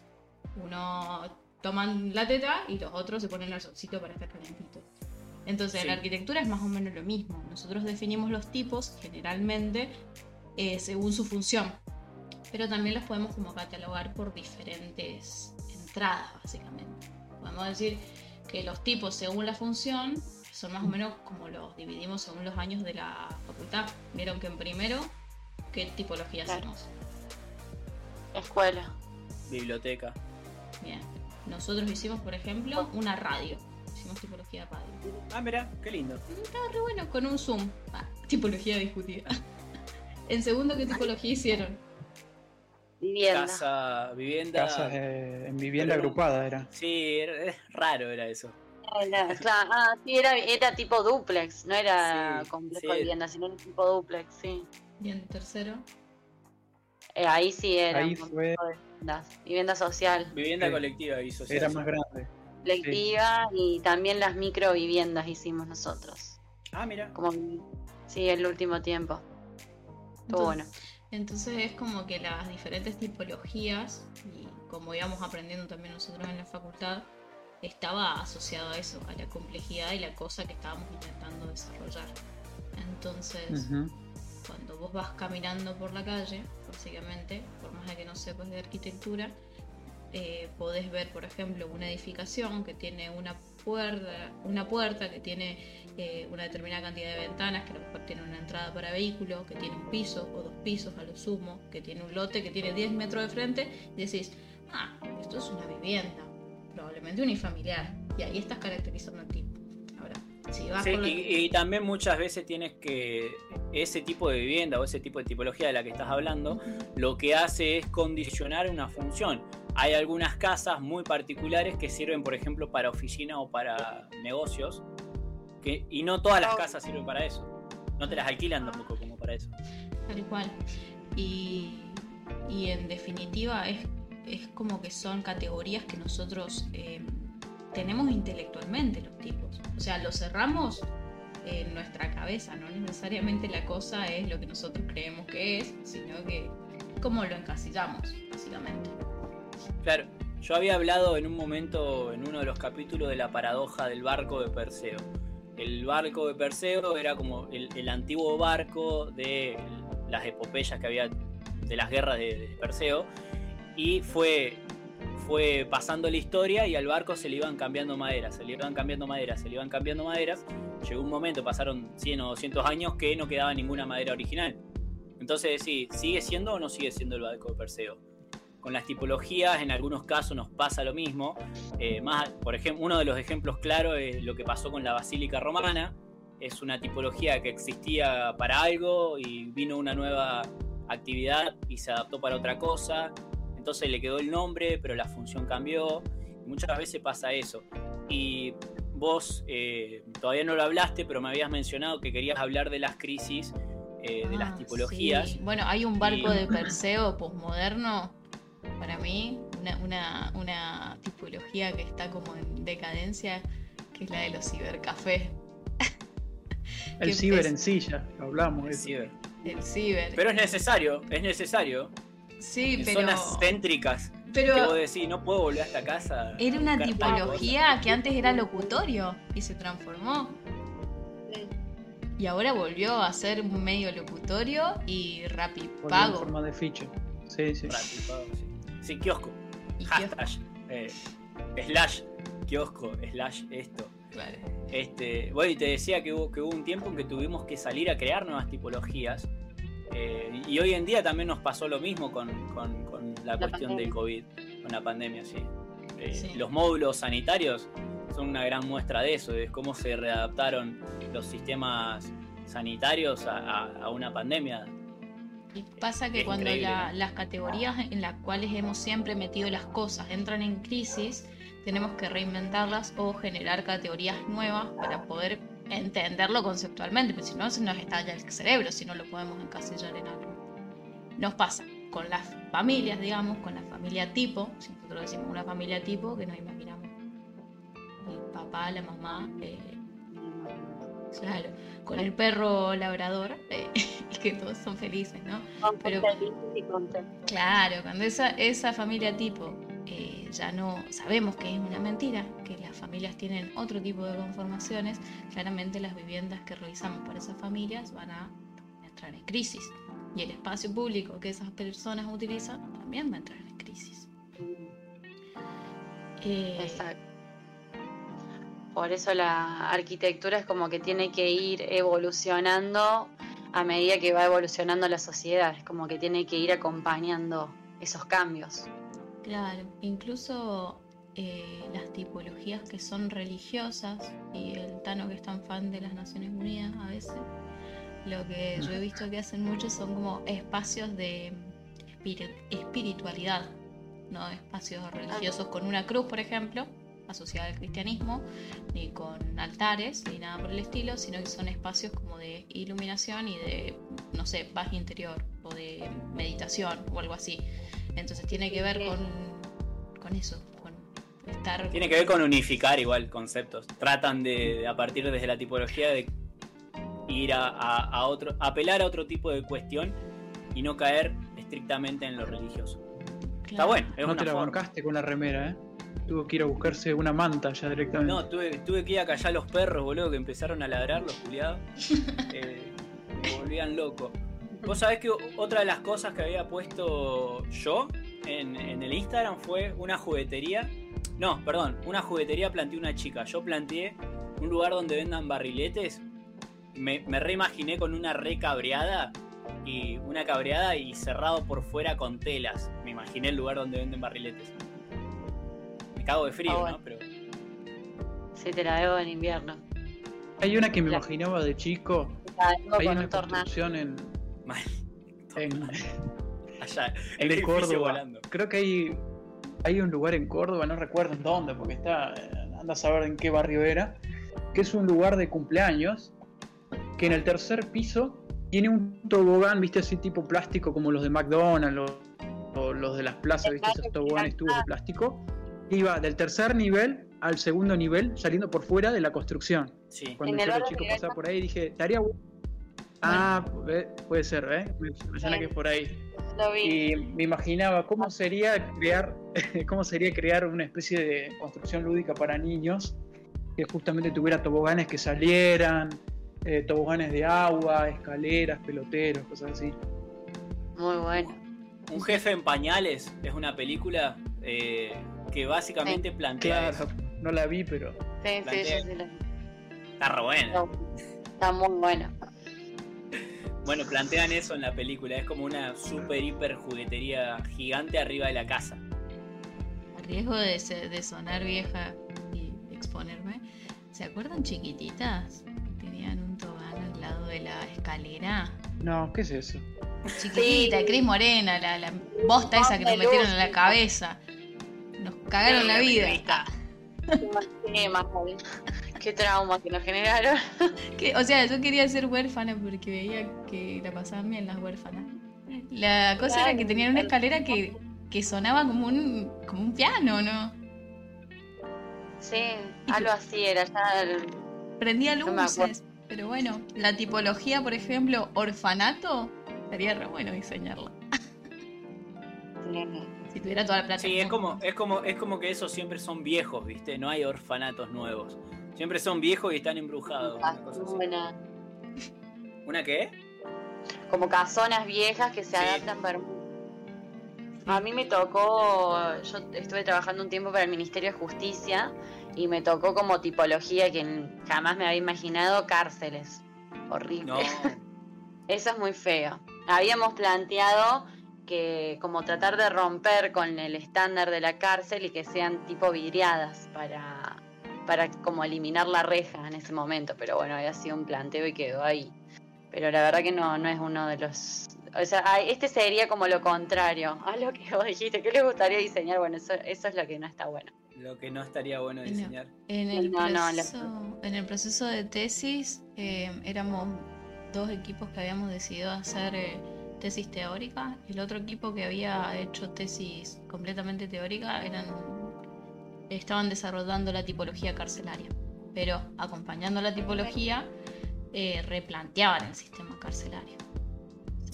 Uno toman la teta y los otros se ponen el solcito para estar calentitos. Entonces, Sí. en la arquitectura es más o menos lo mismo. Nosotros definimos los tipos generalmente eh, según su función, pero también los podemos como catalogar por diferentes entradas, básicamente. Podemos decir que los tipos según la función son más o menos como los dividimos según los años de la facultad. Vieron que en primero, ¿qué tipología Claro. hacemos? Escuela. Biblioteca. Bien. Nosotros hicimos, por ejemplo, una radio. Hicimos tipología de radio. Ah, mira, qué lindo. Estaba re bueno con un Zoom. Ah, tipología discutida. en segundo, ¿qué tipología hicieron? Vivienda. Casa, vivienda. Casas eh, en vivienda Pero- agrupada era. Sí, era- raro era eso. Era- claro, ah, sí, era, era tipo duplex, no era Sí, complejo sí. de vivienda, sino era tipo duplex, sí. Y en tercero, Eh, ahí sí era Ahí fue, viviendas. Vivienda social, Vivienda Sí. colectiva hizo era más grande. colectiva y también las microviviendas hicimos nosotros. Ah, mira. Como sí, el último tiempo. Estuvo bueno. Entonces es como que las diferentes tipologías, y como íbamos aprendiendo también nosotros en la facultad, estaba asociado a eso, a la complejidad y la cosa que estábamos intentando desarrollar. Entonces, Ujú. cuando vos vas caminando por la calle, básicamente, por más de que no sepas de arquitectura, eh, podés ver, por ejemplo, una edificación que tiene una puerta, una puerta que tiene eh, una determinada cantidad de ventanas, que a lo mejor tiene una entrada para vehículos, que tiene un piso o dos pisos a lo sumo, que tiene un lote que tiene 10 metros de frente, y decís, ah, esto es una vivienda, probablemente unifamiliar, y ahí estás caracterizando el tipo. Ahora, si vas Sí, por la- y, y también muchas veces tienes que ese tipo de vivienda o ese tipo de tipología de la que estás hablando, lo que hace es condicionar una función. Hay algunas casas muy particulares que sirven, por ejemplo, para oficina o para negocios, que, y no todas las casas sirven para eso. No te las alquilan tampoco como para eso. Tal cual. Y, y en definitiva es, es como que son categorías que nosotros eh, tenemos intelectualmente los tipos. O sea, lo cerramos en nuestra cabeza, no necesariamente la cosa es lo que nosotros creemos que es, sino que cómo lo encasillamos, básicamente. Claro, yo había hablado en un momento, en uno de los capítulos, de la paradoja del barco de Perseo. El barco de Perseo era como el, antiguo barco de las epopeyas que había de las guerras de, de Perseo. Y fue, fue pasando la historia y al barco se le iban cambiando maderas, se le iban cambiando maderas, se le iban cambiando maderas. Llegó un momento, pasaron 100 o 200 años que no quedaba ninguna madera original. Entonces, sí, ¿sigue siendo o no sigue siendo el barco de Perseo? Con las tipologías, en algunos casos nos pasa lo mismo. Eh, más, por ejemplo, uno de los ejemplos claros es lo que pasó con la Basílica Romana. Es una tipología que existía para algo y vino una nueva actividad y se adaptó para otra cosa. Entonces le quedó el nombre, pero la función cambió. Muchas veces pasa eso. Y vos eh, todavía no lo hablaste, pero me habías mencionado que querías hablar de las crisis, eh, de Ah, las tipologías. sí. Bueno, hay un barco Y- de Perseo posmoderno, para mí, una, una, una tipología que está como en decadencia, que es la de los cibercafés. El ciber es- en silla, lo hablamos. eso. Sí, El ciber. Pero es necesario, es necesario. sí, En pero. zonas céntricas que vos Pero decís, no puedo volver a esta casa. era una tipología que antes era locutorio y se transformó. Y ahora volvió a ser un medio locutorio y Volvió en rapipago. forma de ficha. Sí, sí. Rápido, sí. Sí, kiosco. Hashtag. eh, slash kiosco, slash esto. Claro. Este, bueno, y te decía que hubo, que hubo un tiempo en que tuvimos que salir a crear nuevas tipologías. eh, y hoy en día también nos pasó lo mismo con, con- con la, La cuestión pandemia. del COVID, con la pandemia, sí. Eh, Sí. Los módulos sanitarios son una gran muestra de eso, de cómo se readaptaron los sistemas sanitarios a, a- a una pandemia. Y pasa que Es cuando la- las categorías en las cuales hemos siempre metido las cosas entran en crisis, tenemos que reinventarlas o generar categorías nuevas para poder entenderlo conceptualmente, porque si no se nos estalla el cerebro si no lo podemos encasillar en algo. Nos pasa con las familias, digamos, con la familia tipo, si nosotros decimos una familia tipo, que nos imaginamos el papá, la mamá, eh, claro, con el perro labrador, eh, y que todos son felices, ¿no? Pero- felices y contentos. Claro, cuando esa, esa familia tipo eh, ya no sabemos que es una mentira, que las familias tienen otro tipo de conformaciones, claramente las viviendas que realizamos para esas familias van a entrar en crisis. Y el espacio público que esas personas utilizan también va a entrar en crisis. Eh, Exacto. Por eso la arquitectura es como que tiene que ir evolucionando a medida que va evolucionando la sociedad, es como que tiene que ir acompañando esos cambios. Claro, incluso eh, las tipologías que son religiosas y el Tano que es tan fan de las Naciones Unidas a veces, lo que yo he visto que hacen mucho son como espacios de espiri- espiritualidad, no espacios religiosos con una cruz, por ejemplo, asociada al cristianismo, ni con altares, ni nada por el estilo, sino que son espacios como de iluminación y de, no sé, paz interior o de meditación o algo así. Entonces tiene que ver con, con eso, con estar... Tiene que ver con unificar igual conceptos. Tratan de, de, a partir desde la tipología de ir a, a, a otro, apelar a otro tipo de cuestión y no caer estrictamente en lo religioso. Está bueno, es No una te la forma. bancaste con la remera, ¿eh? Tuvo que ir a buscarse una manta ya directamente. No, tuve, tuve que ir a callar los perros, boludo, que empezaron a ladrar los culiados. Eh, me volvían loco. Vos sabés que otra de las cosas que había puesto yo en, en el Instagram fue una juguetería. No, perdón, una juguetería planteé una chica. Yo planteé un lugar donde vendan barriletes. Me, me reimaginé con una re cabreada y una cabreada y cerrado por fuera con telas. Me imaginé el lugar donde venden barriletes. Me cago de frío, Ah, bueno. ¿no? Pero Sí, te la debo en invierno. Hay una que me La- imaginaba de chico. Hay con una un construcción en, mal. en, Allá, el de edificio Córdoba. volando. Creo que hay, hay un lugar en Córdoba, no recuerdo en dónde, porque está, eh, anda a saber en qué barrio era, que es un lugar de cumpleaños, que en el tercer piso tiene un tobogán, viste, así tipo plástico como los de McDonald's o, o los de las plazas, viste, esos toboganes tubos de plástico. Iba del tercer nivel al segundo nivel saliendo por fuera de la construcción. Sí. Cuando En yo el era chico pasaba por ahí dije, estaría bueno. Ah, puede ser, ¿eh? Me, me suena que es por ahí Lo vi. y me imaginaba cómo sería crear cómo sería crear una especie de construcción lúdica para niños que justamente tuviera toboganes que salieran eh, toboganes de agua escaleras peloteros cosas así Muy bueno. Un jefe en pañales es una película eh, que básicamente plantea claro eso. no la vi pero Sí, sí, Plantea- sí, sí, Está re buena. Está muy bueno. Bueno, plantean eso en la película. Es como una super hiper juguetería gigante arriba de la casa. A riesgo de, sonar vieja y exponerme, ¿se acuerdan chiquititas? Tenían un tobán al lado de la escalera. no qué es eso Chiquitita, Sí. Cris Morena, la, la bosta esa que nos metieron en la cabeza. Cagaron la vida. Qué trauma que nos generaron. Que- o sea, yo quería ser huérfana porque veía que la pasaban bien las huérfanas. La cosa era que tenían una escalera que, que sonaba como un, como un piano, ¿no? Sí, algo así era. Ya el- Prendía No luces. Pero bueno, la tipología, por ejemplo, orfanato, sería re bueno diseñarla. Si tuviera toda la plata. Sí, es como, es como, es como que esos siempre son viejos, ¿viste? No hay orfanatos nuevos. Siempre son viejos y están embrujados. Una. ¿Una qué? Como casonas viejas que se Sí. adaptan para. A mí me tocó, yo estuve trabajando un tiempo para el Ministerio de Justicia y me tocó como tipología que jamás me había imaginado cárceles. Horrible. No. Eso es muy feo. Habíamos planteado que como tratar de romper con el estándar de la cárcel y que sean tipo vidriadas para, para como eliminar la reja en ese momento. Pero bueno, había sido un planteo y quedó ahí. Pero la verdad que no, no es uno de los... O sea, este sería como lo contrario a lo que vos dijiste. ¿Qué les gustaría diseñar? Bueno, eso, eso es lo que no está bueno. Lo que no estaría bueno No. diseñar. En el, No, no, la- proceso, en el proceso de tesis eh, éramos dos equipos que habíamos decidido hacer eh, tesis teórica y el otro equipo que había hecho tesis completamente teórica eran estaban desarrollando la tipología carcelaria, pero acompañando la tipología eh, replanteaban el sistema carcelario.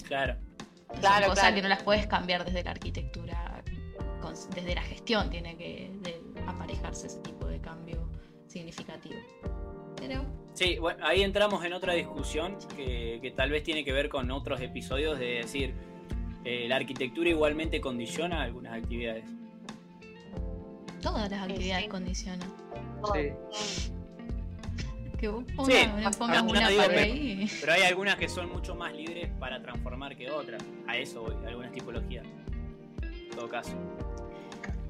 Claro. Son Claro, cosas claro. que no las puedes cambiar desde la arquitectura, con- desde la gestión tiene que de- aparejarse ese tipo de cambio significativo. Pero Sí, bueno, ahí entramos en otra discusión que, que tal vez tiene que ver con otros episodios de decir, eh, la arquitectura igualmente condiciona algunas actividades. todas las actividades sí. condicionan. Sí. Que vos Sí, pongas, no, una digo ahí. Pero hay algunas que son mucho más libres para transformar que otras. A eso voy, algunas tipologías. En todo caso.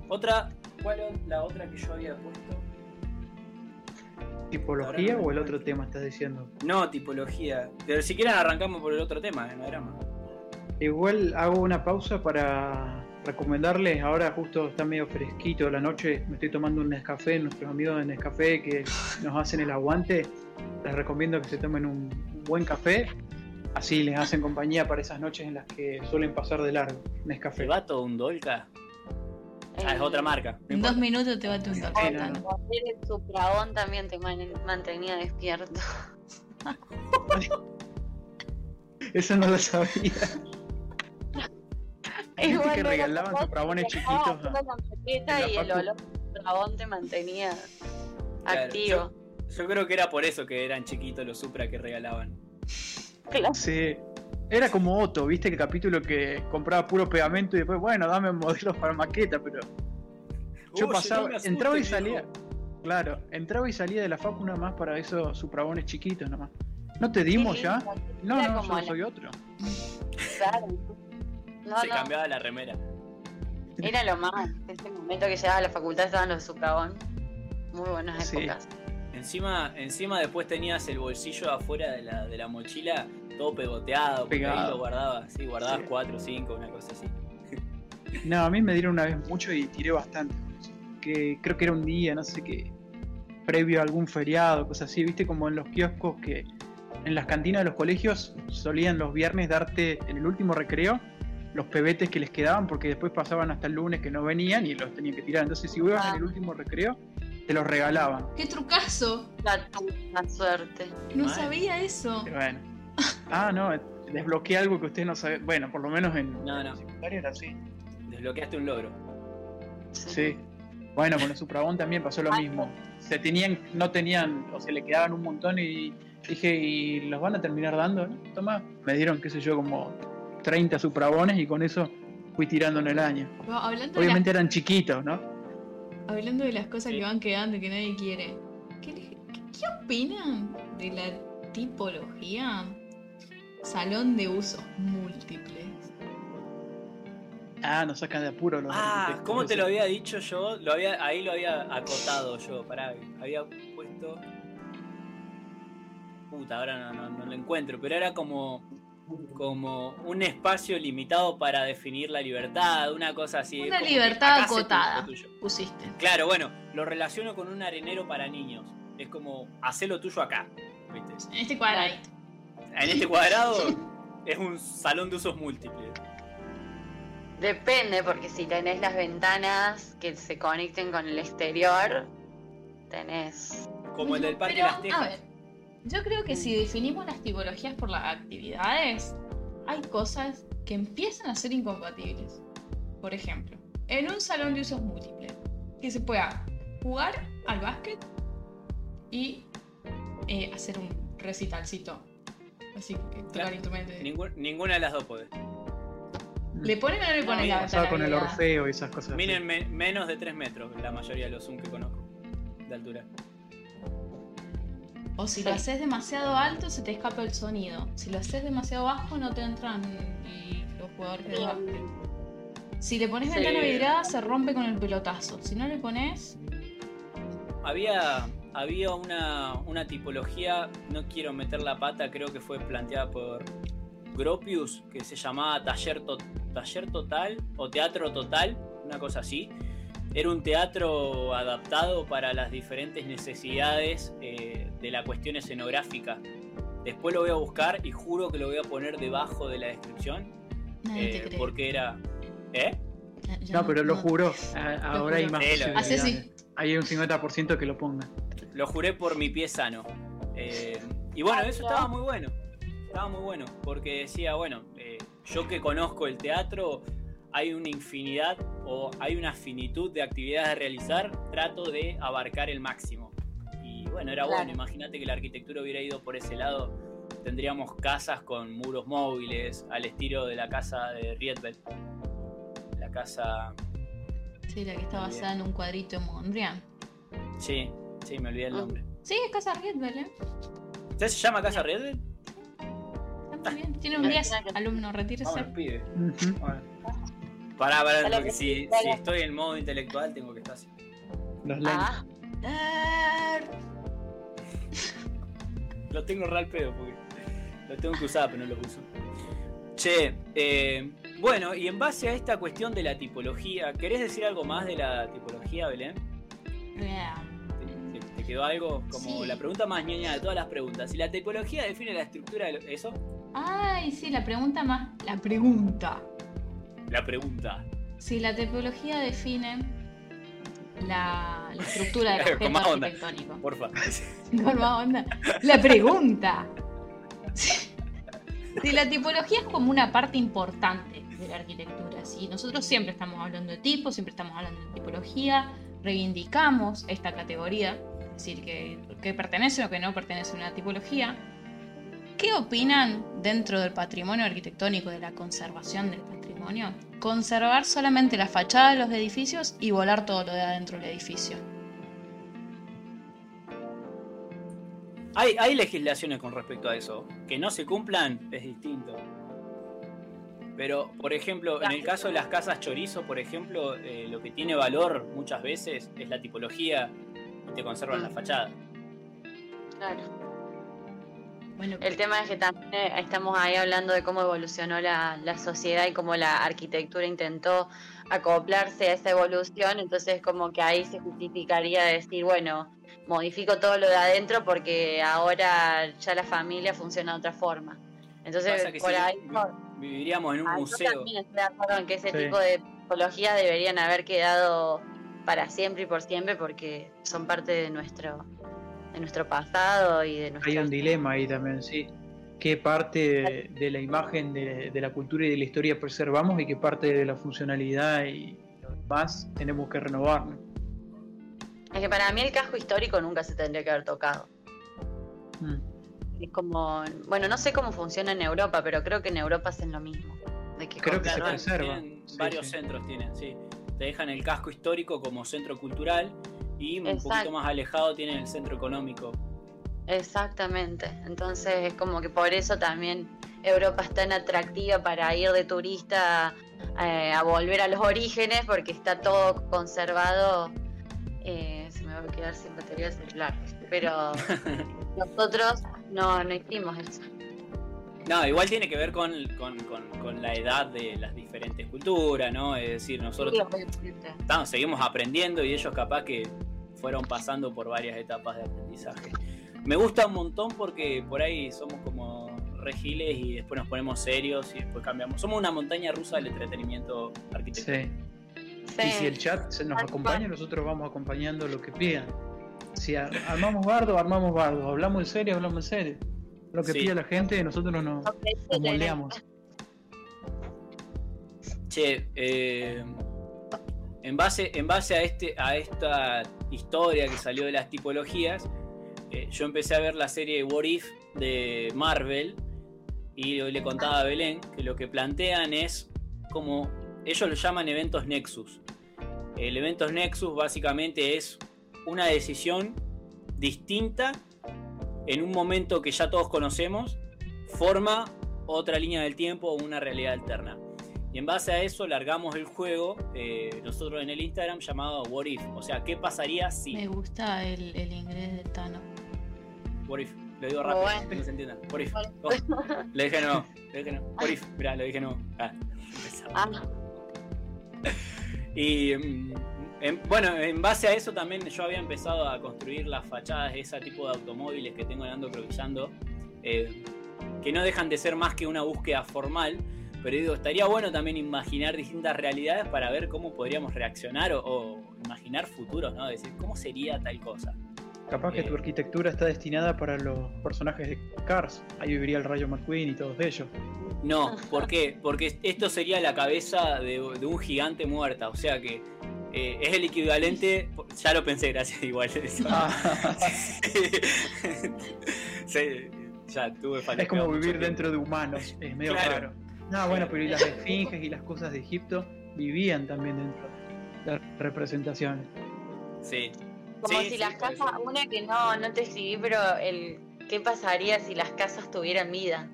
Otra, ¿cuál es la otra que yo había puesto? Tipología o el otro tema estás diciendo No, tipología. Pero si quieren arrancamos por el otro tema, no era más. Igual hago una pausa para recomendarles, ahora justo está medio fresquito la noche, me estoy tomando un Nescafé, nuestros amigos de Nescafé que nos hacen el aguante, les recomiendo que se tomen un buen café, así les hacen compañía para esas noches en las que suelen pasar de largo, Nescafé. ¿El vato un Dolca? Ah, es otra marca. no En dos minutos te va a tu Sí, no, no. El supraón también te man- mantenía despierto. Eso no lo sabía. Igual que regalaban suprabones chiquitos, la maqueta y el olor Suprabón te mantenía Claro, activo. Yo creo que era por eso que eran chiquitos los Supra que regalaban. Claro. Sí. Era como Otto, viste que capítulo que compraba puro pegamento y después, bueno, dame modelos para maqueta, pero yo Oye, pasaba, no entraba y salía. Claro, entraba y salía de la facu nada más para esos suprabones chiquitos nomás. ¿No te dimos Sí, ya? No, no, yo la- soy otro. Claro. No, Se no, cambiaba la remera. era lo más. Ese momento que llegaba a la facultad estaban los Suprabón. Muy buenas Sí. épocas. Encima, encima después tenías el bolsillo afuera de la, de la mochila todo pegoteado, porque ahí Pegado. lo guardabas, sí, guardabas Sí. 4 o 5, una cosa así. No, a mí me dieron una vez mucho y tiré bastante. con eso. Que creo que era un día, no sé qué, previo a algún feriado, cosas así, viste como en los kioscos que en las cantinas de los colegios solían los viernes darte en el último recreo los pebetes que les quedaban porque después pasaban hasta el lunes que no venían y los tenían que tirar. Entonces si ibas Ah. en el último recreo, te los regalaban. ¡Qué trucazo! La, la suerte. No sabía eso. Bueno. Ah, no, desbloqueé algo que ustedes no saben. Bueno, por lo menos en No, no. en secundaria era así. Desbloqueaste un logro. Sí. Bueno, con el Suprabón también pasó lo mismo. Se tenían, no tenían, o se le quedaban un montón y dije, ¿y los van a terminar dando? no? Toma, me dieron, qué sé yo, como 30 Suprabones y con eso fui tirando en el año. Obviamente eran chiquitos, ¿no? hablando de las cosas Sí. que van quedando y que nadie quiere, ¿qué, le- qué- qué opinan de la tipología salón de usos múltiples? Ah, nos sacan de apuro los Ah, ¿cómo te lo había dicho yo? Lo había, ahí lo había acotado yo, pará, había puesto. Puta, ahora no, no, no lo encuentro, pero era como. como un espacio limitado para definir la libertad, una cosa así. Una libertad acotada. Pusiste. Claro, bueno, lo relaciono con un arenero para niños. Es como, hacé lo tuyo acá, ¿viste? En este cuadradito. En este cuadrado es un salón de usos múltiples. Depende, porque si tenés las ventanas que se conecten con el exterior, tenés. Como el del Parque Pero, Las A Tejas. ver, yo creo que si definimos las tipologías por las actividades, hay cosas que empiezan a ser incompatibles. Por ejemplo, en un salón de usos múltiples, que se pueda jugar al básquet y eh, hacer un recitalcito. Así que tocar Claro. instrumentos. Ningún- ninguna de las dos puede. ¿Le ponen o no le ponen la ventana con el? Orfeo y esas cosas. Miren, me- menos de 3 metros la mayoría de los Zoom que conozco de altura. O si lo haces demasiado alto, se te escapa el sonido. Si lo haces demasiado bajo, no te entran los jugadores de básquet. Si le pones Sí. ventana vidrada, se rompe con el pelotazo. Si no le pones. Había, había una, una tipología, no quiero meter la pata, creo que fue planteada por Gropius, que se llamaba Taller, To- Taller Total o Teatro Total, una cosa así. Era un teatro adaptado para las diferentes necesidades eh, de la cuestión escenográfica. Después lo voy a buscar y juro que lo voy a poner debajo de la descripción, Nadie eh, te cree. porque era... ¿Eh? Ya No, pero lo juro. Ahora hay más Hace así. Hay un 50% que lo ponga. Lo juré por mi pie sano. Eh, y bueno, eso estaba muy bueno. Estaba muy bueno. Porque decía, bueno, eh, yo que conozco el teatro, hay una infinidad o hay una finitud de actividades a realizar. Trato de abarcar el máximo. Y bueno, era Claro. bueno. Imagínate que la arquitectura hubiera ido por ese lado. Tendríamos casas con muros móviles, al estilo de la casa de Rietveld. La casa. Sí, la que está basada en un cuadrito de Mondrian. Sí, sí, me olvidé el Ah. nombre. Sí, es Casa Riedbell, ¿eh? ¿Usted se llama Casa Rietveld? Está muy bien. Tiene un 10, alumno, retírese. Vamos, pibes. Ujú. Pará, pará, si, estoy en modo intelectual tengo que estar así. Los lentes. Ah, Lo tengo real pedo porque lo tengo que usar, pero no lo uso. Che, eh, bueno, y en base a esta cuestión de la tipología, ¿querés decir algo más de la tipología, Belén? ¿Te, te- te quedó algo? Como Sí. la pregunta más ñoña de todas las preguntas. Si la tipología define la estructura de lo- eso, Ay, sí, la pregunta más. La pregunta. la pregunta. Si la tipología define la, la estructura del objeto arquitectónico. Porfa. Con más onda. La pregunta. Si la tipología es como una parte importante de la arquitectura, si nosotros siempre estamos hablando de tipos, siempre estamos hablando de tipología, reivindicamos esta categoría, es decir, que, que pertenece o que no pertenece a una tipología, ¿qué opinan dentro del patrimonio arquitectónico, de la conservación del patrimonio? Conservar solamente la fachada de los edificios y volar todo lo de adentro del edificio. Hay, hay legislaciones con respecto a eso. Que no se cumplan es distinto. Pero, por ejemplo, en el caso de las casas chorizo, por ejemplo, eh, lo que tiene valor muchas veces es la tipología y te conservan la fachada. Claro. Bueno, El tema es que también eh, estamos ahí hablando de cómo evolucionó la, la sociedad y cómo la arquitectura intentó acoplarse a esa evolución, entonces como que ahí se justificaría decir, bueno, modifico todo lo de adentro porque ahora ya la familia funciona de otra forma. Entonces, por ahí... vi- viviríamos en un Ah, yo museo. también estoy de acuerdo en que ese Sí. tipo de tipologías deberían haber quedado para siempre y por siempre porque son parte de nuestro de nuestro pasado y de nuestro Hay un dilema ahí también, sí. ¿Qué parte de, de la imagen de, de la cultura y de la historia preservamos y qué parte de la funcionalidad y lo demás tenemos que renovarnos? Es que para mí el casco histórico nunca se tendría que haber tocado. Mm. Es como, bueno, no sé cómo funciona en Europa, pero creo que en Europa hacen lo mismo. De que Creo que se Sí, varios sí. centros tienen, sí. Te dejan el casco histórico como centro cultural y un Exacto. poquito más alejado tienen el centro económico. Exactamente. Entonces es como que por eso también Europa es tan atractiva para ir de turista eh, a volver a los orígenes, porque está todo conservado. Eh, se me va a quedar sin batería el celular. Pero nosotros no, no hicimos eso. No, igual tiene que ver con, con- con- con la edad de las diferentes culturas, ¿no? Es decir, nosotros Sí, estamos- seguimos aprendiendo y ellos capaz que fueron pasando por varias etapas de aprendizaje. Me gusta un montón porque por ahí somos como regiles y después nos ponemos serios y después cambiamos. Somos una montaña rusa del entretenimiento arquitectónico. Sí. Sí. Y si el chat se nos acompaña, nosotros vamos acompañando lo que pidan. Si ar- armamos bardo, armamos bardo. Hablamos en serio, hablamos en serio. Lo que Sí. pide la gente, nosotros nos, nos moldeamos. Che, eh, en, base, en base a, este, a esta historia que salió de las tipologías, eh, yo empecé a ver la serie What If de Marvel y le contaba a Belén que lo que plantean es como ellos lo llaman eventos Nexus. El eventos Nexus básicamente es una decisión distinta en un momento que ya todos conocemos, forma otra línea del tiempo o una realidad alterna. Y en base a eso largamos el juego eh, nosotros en el Instagram llamado What If. O sea, ¿qué pasaría si? me gusta el, el inglés de Tano. What If. Lo digo rápido, bueno. que no se entienda. What If. Oh, lo dije no. Lo dije no. What If. Mirá, lo dije no. Ah. Ah, Y mm, en- bueno, en base a eso también yo había empezado a construir las fachadas de ese tipo de automóviles que tengo ando improvisando, eh, que no dejan de ser más que una búsqueda formal, pero digo, estaría bueno también imaginar distintas realidades para ver cómo podríamos reaccionar o, o imaginar futuros, ¿no? Decir, ¿cómo sería tal cosa? Capaz que Eh. tu arquitectura está destinada para los personajes de Cars. Ahí viviría el Rayo McQueen y todos ellos. No, ¿por qué? Porque esto sería la cabeza de, de un gigante muerta, o sea que eh, es el equivalente, ya lo pensé, gracias igual. eso. Ah, Sí, ya tuve falta. es como vivir dentro de humanos. Es medio Claro. raro. No, bueno, pero y las esfinges y las cosas de Egipto vivían también dentro de las representaciones. Sí. como Sí, si sí, las casas, eso. una que no, no te escribí, pero el qué pasaría si las casas tuvieran vida,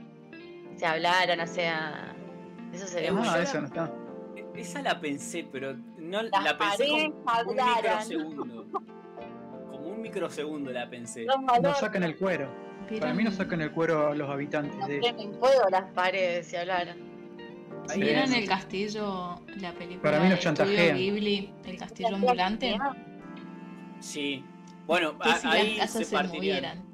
se hablaran, o sea, eso sería Eh, muy Ah, la- eso no está. Esa la pensé, pero no Las la pensé como un microsegundo. Como un microsegundo la pensé. Los No valores sacan el cuero. Para mí no sacan el cuero a los habitantes no de fuego las paredes si hablaran. Sí. ¿Vieron el castillo, la película Para mí nos chantajean. Ghibli, El castillo ambulante? Sí. Bueno, ¿Qué a- si ahí las se casas se partirían. movieran?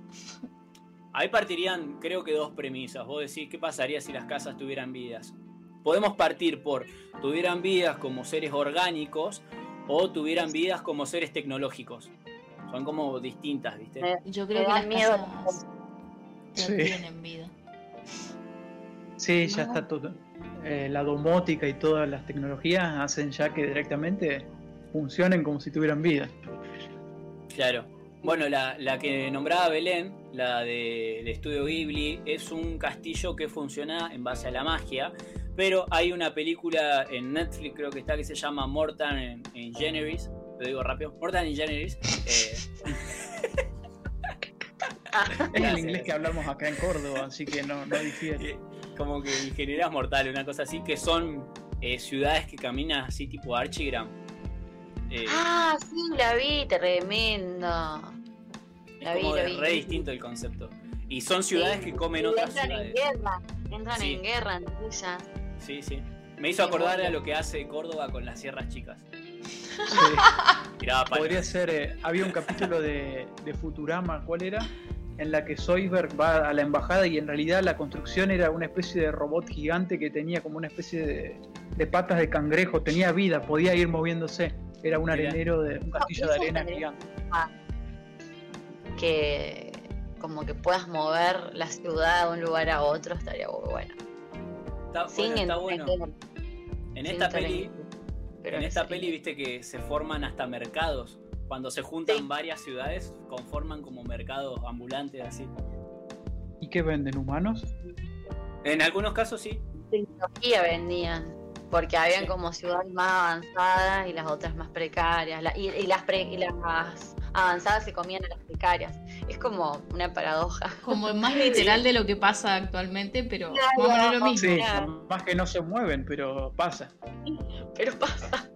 Ahí partirían, creo que dos premisas. Vos decís, ¿qué pasaría si las casas tuvieran vidas? Podemos partir por tuvieran vidas como seres orgánicos o tuvieran vidas como seres tecnológicos. Son como distintas, ¿viste? Yo creo que las miedo. casas Sí. tienen vida. Sí, ya está todo. eh, la domótica y todas las tecnologías hacen ya que directamente funcionen como si tuvieran vida. Claro. Bueno, la, la que nombraba Belén, la de, de Estudio Ghibli, es un castillo que funciona en base a la magia, pero hay una película en Netflix, creo que está, que se llama Mortal en, en Generis, lo digo rápido, Mortal en Generis. eh, Es el Gracias. inglés que hablamos acá en Córdoba, así que no, no difiere. eh, como que ingenierías mortales, una cosa así, que son eh, ciudades que caminan así tipo Archigram. Eh, Ah, sí, la vi, tremendo. es vi, como la de vi. re distinto el concepto. Y son ciudades Sí. que comen otras entran en guerra, entran Sí. en guerra entre ellas. Sí, sí. Me hizo acordar a lo que hace Córdoba con las sierras chicas. Sí. Podría ser, eh, había un capítulo de, de Futurama, ¿cuál era? En la que Zoidberg va a la embajada y en realidad la construcción era una especie de robot gigante que tenía como una especie de, de patas de cangrejo, tenía vida, podía ir moviéndose. Era un arenero de un castillo de arena gigante. Que como que puedas mover la ciudad de un lugar a otro estaría muy bueno. Está, Sin bueno, está en bueno. guerra, En sin esta peli. Pero en esta peli viste que se forman hasta mercados. Cuando se juntan Sí. varias ciudades, conforman como mercados ambulantes así. ¿Y qué venden? ¿Humanos? En algunos casos sí. tecnología vendían. Porque habían Sí. como ciudades más avanzadas y las otras más precarias. La- y, y las pre- y las avanzadas se comían a las precarias. Es como una paradoja. Como más literal de lo que pasa actualmente, pero Claro. más o menos lo mismo. Sí, más que no se mueven, pero pasa. Pero pasa.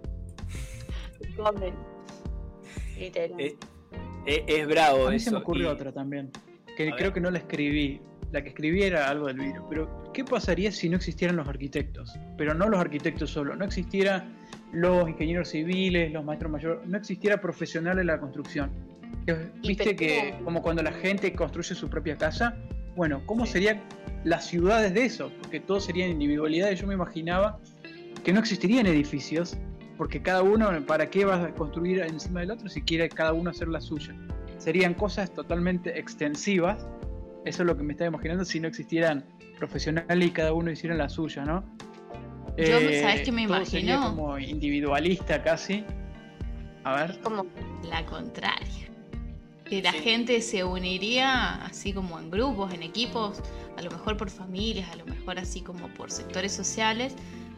Se comen. Literal. Es, es- es bravo A mí eso. se me ocurrió y- otra también, que A creo ver. que no la escribí. La que escribí era algo del virus. Pero, ¿qué pasaría si no existieran los arquitectos? Pero no los arquitectos solo, no existiera los ingenieros civiles, los maestros mayores, no existiera profesionales en la construcción. Eh, Viste que como cuando la gente construye su propia casa, bueno, ¿cómo Sí. serían las ciudades de eso? Porque todos serían individualidades. Yo me imaginaba que no existirían edificios, porque cada uno, ¿para qué vas a construir encima del otro si quiere cada uno hacer la suya? Serían cosas totalmente extensivas. Eso es lo que me estaba imaginando si no existieran profesionales y cada uno hiciera la suya, ¿no? Yo, ¿sabés qué me todo sería imagino? como individualista casi. A ver. Como La contraria. Que la Sí. gente se uniría así como en grupos, en equipos, a lo mejor por familias, a lo mejor así como por sectores sociales,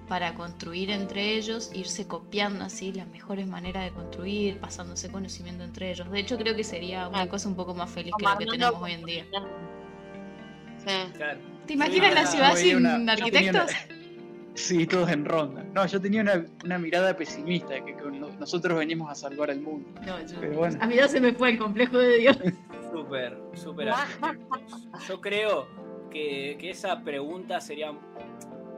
para construir entre ellos, irse copiando así las mejores maneras de construir, pasándose conocimiento entre ellos. De hecho, creo que sería una cosa un poco más feliz que lo que tenemos hoy en día. Sí. ¿Te imaginas la ciudad sin arquitectos? Sí, todos en ronda. No, yo tenía una, una mirada pesimista, que, que no- nosotros venimos a salvar el mundo. No, yo- Pero bueno. A mí ya se me fue el complejo de Dios. Súper, súper. Yo creo que, que esa pregunta sería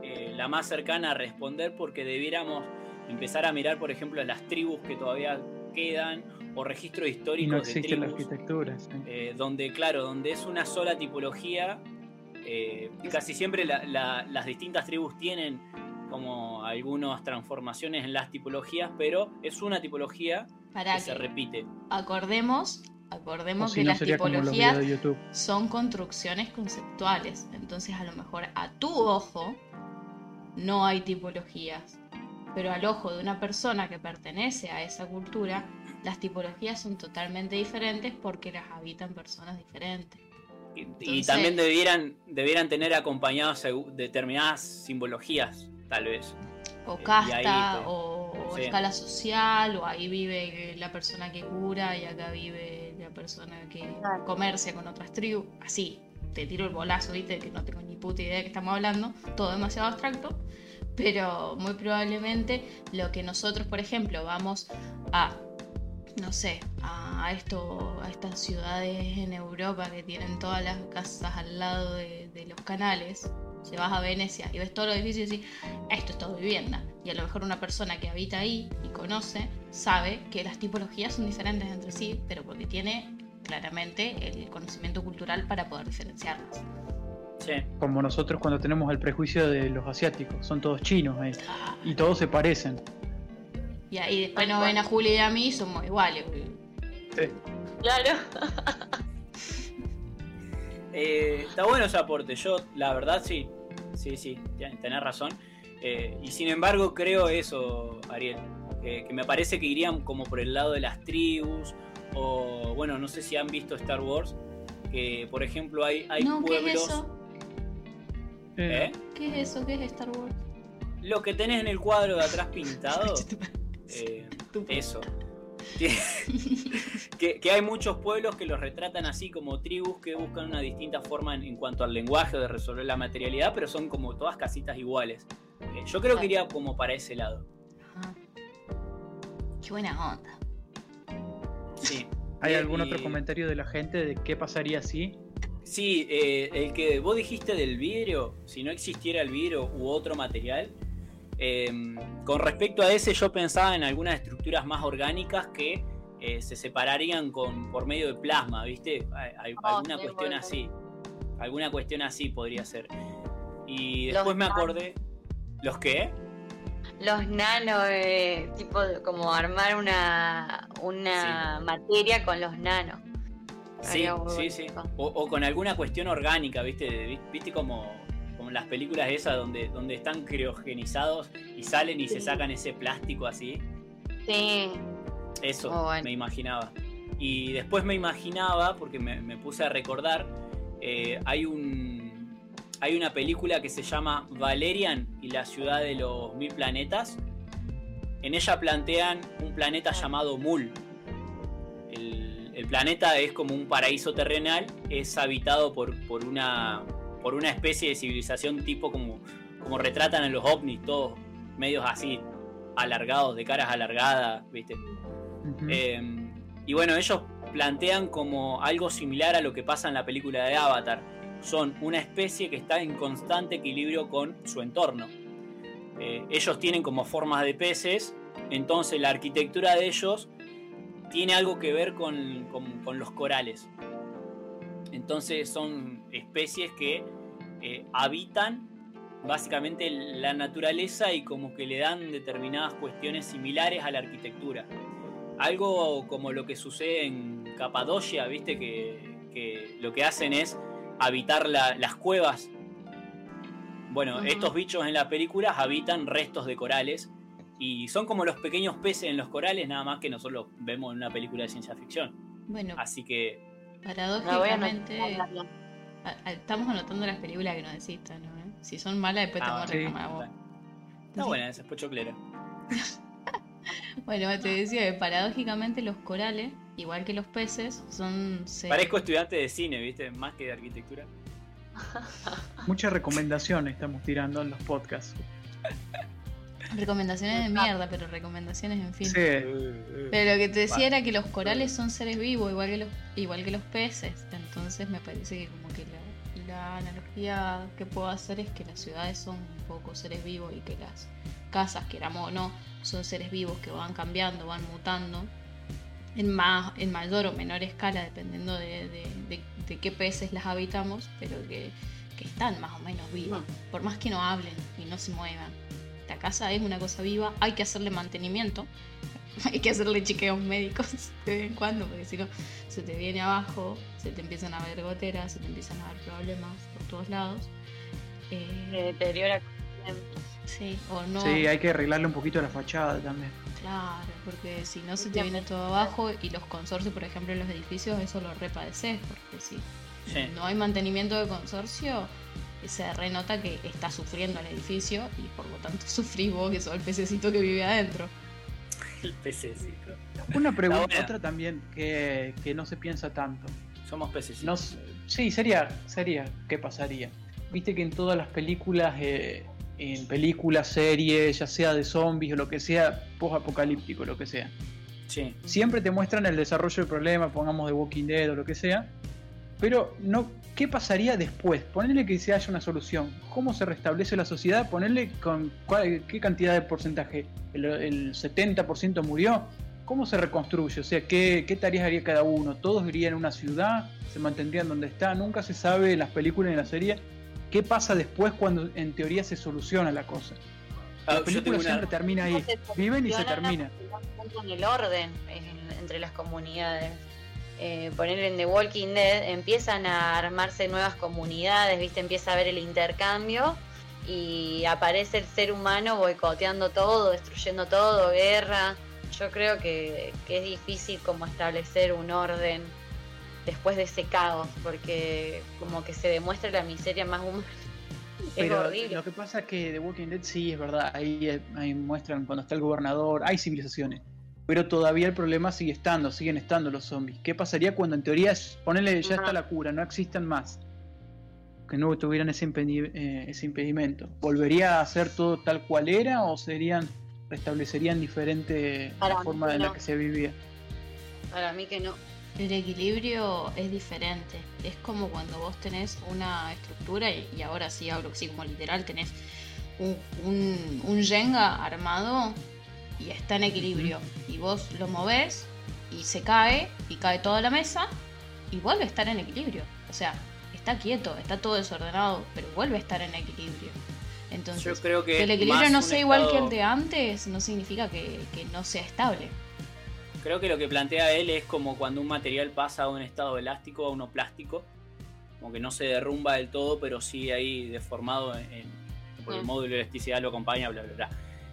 eh, la más cercana a responder porque debiéramos empezar a mirar, por ejemplo, las tribus que todavía quedan o registros históricos no de la tribus. arquitectura. sí. eh, donde, claro, donde es una sola tipología, eh, casi siempre la- la- las distintas tribus tienen como algunas transformaciones en las tipologías, pero es una tipología Para que se repite. acordemos, acordemos si que no las tipologías son construcciones conceptuales. Entonces, a lo mejor a tu ojo no hay tipologías. Pero al ojo de una persona que pertenece a esa cultura, las tipologías son totalmente diferentes porque las habitan personas diferentes. Y, también debieran, debieran tener acompañados determinadas simbologías, tal vez. O Eh, casta, ahí, o, o sí. escala social, o ahí vive la persona que cura y acá vive la persona que comercia con otras tribus. Así, te tiro el bolazo, viste, que no tengo ni puta idea de qué estamos hablando, todo demasiado abstracto. Pero muy probablemente lo que nosotros, por ejemplo, vamos a, no sé, a, esto, a estas ciudades en Europa que tienen todas las casas al lado de, de los canales, si vas a Venecia y ves todos los edificios y decís, esto es todo vivienda. Y a lo mejor una persona que habita ahí y conoce, sabe que las tipologías son diferentes entre sí, pero porque tiene claramente el conocimiento cultural para poder diferenciarlas. Sí. Como nosotros cuando tenemos el prejuicio de los asiáticos, son todos chinos eh, Ah, y todos se parecen. Y ahí después nos ven a Julia y a mí y somos iguales. boludo. Claro. Eh, está bueno ese aporte. Yo, la verdad, sí. Sí, sí, ten- tenés razón. Eh, y sin embargo, creo eso, Ariel. que, que me parece que irían como por el lado de las tribus, o bueno, no sé si han visto Star Wars, que por ejemplo hay, hay no, ¿qué pueblos... es eso? ¿Eh? ¿Qué es eso? ¿Qué es Star Wars? Lo que tenés en el cuadro de atrás pintado, eh, eso. Que, hay muchos pueblos que los retratan así como tribus que buscan una distinta forma en, en cuanto al lenguaje de resolver la materialidad, pero son como todas casitas iguales. Eh, yo creo que iría como para ese lado. Ajá. Qué buena onda. Sí. ¿Hay Y- algún y- otro comentario de la gente de qué pasaría si? Sí, eh, el que vos dijiste del vidrio, si no existiera el vidrio u otro material, eh, con respecto a ese yo pensaba en algunas estructuras más orgánicas que eh, se separarían con, por medio de plasma, ¿viste? Hay- Oh, alguna cuestión bueno. así. Alguna cuestión así podría ser. Y Los después me acordé... ¿Los qué? Los nanos, eh, tipo como armar una, una materia con los nanos. Sí, sí, sí. O, o con alguna cuestión orgánica, ¿viste? ¿Viste como, como las películas esas donde, donde están criogenizados y salen y se sacan ese plástico así? Sí, Eso bueno. me imaginaba. Y después me imaginaba, porque me, me puse a recordar, eh, hay un hay una película que se llama Valerian y la ciudad de los mil planetas. En ella plantean un planeta llamado Mul. El, el planeta es como un paraíso terrenal, es habitado por, por, una, por una especie de civilización tipo como, como retratan en los ovnis, todos medios así, alargados, de caras alargadas, ¿viste? Eh, y bueno, ellos plantean como algo similar a lo que pasa en la película de Avatar. Son una especie que está en constante equilibrio con su entorno. Eh, ellos tienen como formas de peces, entonces la arquitectura de ellos tiene algo que ver con, con- con los corales. Entonces son especies que eh, habitan básicamente la naturaleza y como que le dan determinadas cuestiones similares a la arquitectura. Algo como lo que sucede en Capadocia, viste que, que lo que hacen es habitar la- las cuevas. Bueno, estos bichos en la película habitan restos de corales y son como los pequeños peces en los corales, nada más que nosotros los vemos en una película de ciencia ficción. Bueno, Así que paradójicamente, anotar. a- a- estamos anotando las películas que nos decís, ¿no? ¿Eh? Si son malas, después te Ah, vamos a reclamar a vos. está buena esa, es pochoclera. Bueno, te decía que paradójicamente los corales, igual que los peces, son Parezco estudiante de cine, viste, más que de arquitectura. Muchas recomendaciones estamos tirando en los podcasts. recomendaciones de mierda, pero recomendaciones en fin. Sí, Pero lo que te decía era que los corales son seres vivos, igual que los, igual que los peces. Entonces me parece que como que la, la analogía que puedo hacer es que las ciudades son un poco seres vivos y que las casas, queramos o no, son seres vivos que van cambiando, van mutando en más, en mayor o menor escala, dependiendo de, de- de- de qué peces las habitamos, pero que, que están más o menos vivas, por más que no hablen y no se muevan. Casa es una cosa viva, hay que hacerle mantenimiento, hay que hacerle chequeos médicos de vez en cuando, porque si no se te viene abajo, se te empiezan a ver goteras, se te empiezan a ver problemas por todos lados. Eh, Se deteriora. sí, o no. sí, hay que arreglarle un poquito la fachada también. Claro, porque si no se te viene todo abajo y los consorcios, por ejemplo, en los edificios, eso lo repadeces, porque si Sí. no hay mantenimiento de consorcio, se renota que está sufriendo el edificio y por lo tanto sufrís vos, que sos el pececito que vive adentro. El pececito. Una pregunta, otra también que, que no se piensa tanto. Somos pececitos. No, sí, sería, sería, ¿qué pasaría? Viste que en todas las películas, eh, en películas, series, ya sea de zombies o lo que sea, post-apocalíptico, lo que sea, Sí. siempre te muestran el desarrollo del problema, pongamos de Walking Dead o lo que sea, pero no, ¿qué pasaría después? Ponerle que se haya una solución. ¿Cómo se restablece la sociedad? Ponerle con cuál- qué cantidad de porcentaje. ¿El, el 70% murió? ¿Cómo se reconstruye? O sea, ¿qué, ¿qué tareas haría cada uno? ¿Todos irían a una ciudad? ¿Se mantendrían donde está? Nunca se sabe en las películas y en la serie qué pasa después cuando en teoría se soluciona la cosa. Ah, La yo película una- siempre termina ahí. Viven y se termina. En el orden en- entre las comunidades. Eh, poner en The Walking Dead, empiezan a armarse nuevas comunidades, ¿viste? Empieza a haber el intercambio y aparece el ser humano boicoteando todo, destruyendo todo, guerra. Yo creo que, que es difícil como establecer un orden después de ese caos, porque como que se demuestra la miseria más humana. Pero horrible. lo que pasa es que The Walking Dead sí es verdad, ahí, ahí muestran cuando está el gobernador, hay civilizaciones, pero todavía el problema sigue estando, siguen estando los zombies. ¿Qué pasaría cuando en teoría, es- ponele ya está la cura, no existan más? Que no tuvieran ese, impedi- eh, ese impedimento. ¿Volvería a ser todo tal cual era o serían restablecerían diferente Para la forma en la que se vivía? Para mí que no. El equilibrio es diferente. Es como cuando vos tenés una estructura, y, y ahora sí hablo así como literal, tenés un, un, un Jenga armado y está en equilibrio. Y vos lo movés y se cae, y cae toda la mesa, y vuelve a estar en equilibrio. O sea, está quieto, está todo desordenado, pero vuelve a estar en equilibrio. Entonces, Yo creo que que el equilibrio no sea igual que el de antes, no significa que, que no sea estable. Creo que lo que plantea él es como cuando un material pasa de un estado elástico a uno plástico. Como que no se derrumba del todo, pero sí ahí deformado en, en- por el Mm. módulo de elasticidad lo acompaña, bla, bla, bla.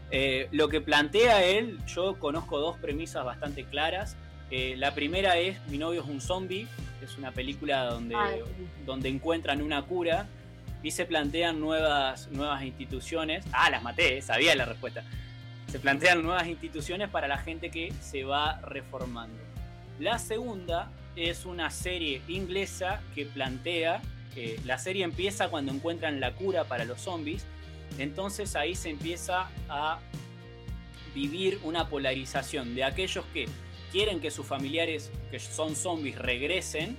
Eh, lo que plantea él, yo conozco dos premisas bastante claras. Eh, la primera es Mi novio es un zombie, es una película donde, Ay. donde encuentran una cura y se plantean nuevas, nuevas instituciones. Ah, las maté, eh, sabía la respuesta. Se plantean nuevas instituciones para la gente que se va reformando. La segunda es una serie inglesa que plantea, la serie empieza cuando encuentran la cura para los zombies, entonces ahí se empieza a vivir una polarización de aquellos que quieren que sus familiares que son zombies regresen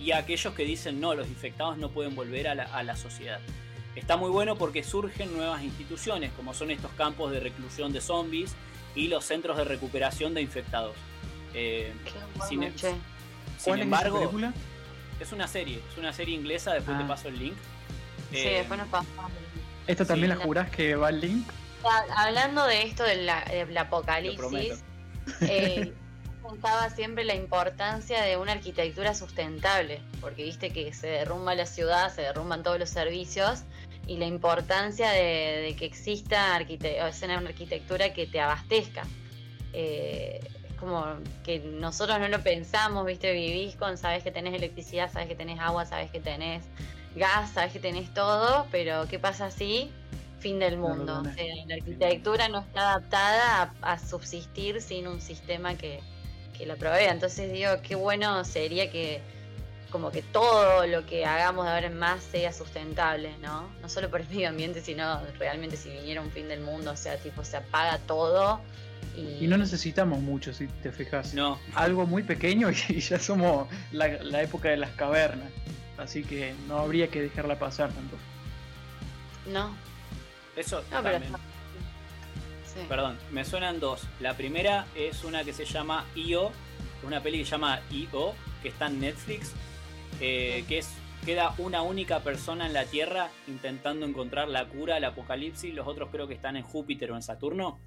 y aquellos que dicen no, los infectados no pueden volver a la, a la sociedad. Está muy bueno porque surgen nuevas instituciones, como son estos campos de reclusión de zombies y los centros de recuperación de infectados. Eh, Qué Sin- bueno, che. sin ¿Cuál es esa embargo, película? es una serie, es una serie inglesa, después Ah. te paso el link. Sí, Eh, después nos pasamos. ¿Esta también sí. la jurás que va al link? Ha- Hablando de esto del, apocalipsis, eh, contaba siempre la importancia de una arquitectura sustentable, porque viste que se derrumba la ciudad, se derrumban todos los servicios, y la importancia de, de que exista arquite- o sea, una arquitectura que te abastezca. Eh, es como que nosotros no lo pensamos, viste, vivís con, sabes que tenés electricidad, sabes que tenés agua, sabes que tenés gas, sabes que tenés todo, pero ¿qué pasa si fin del mundo? O sea, la arquitectura no está adaptada a, a subsistir sin un sistema que, que la provea. Entonces digo, qué bueno sería que como que todo lo que hagamos de ahora en más sea sustentable, ¿no? No solo por el medio ambiente, sino realmente si viniera un fin del mundo, o sea, tipo se apaga todo y, Y no necesitamos mucho, si te fijas. No, Algo muy pequeño y ya somos la, la época de las cavernas. Así que no habría que dejarla pasar tampoco. no, eso no, pero también. sí. Perdón, me suenan dos. La primera es una que se llama IO, una peli que se llama IO, que está en Netflix, eh, que es queda una única persona en la Tierra intentando encontrar la cura al apocalipsis, los otros creo que están en Júpiter o en Saturno,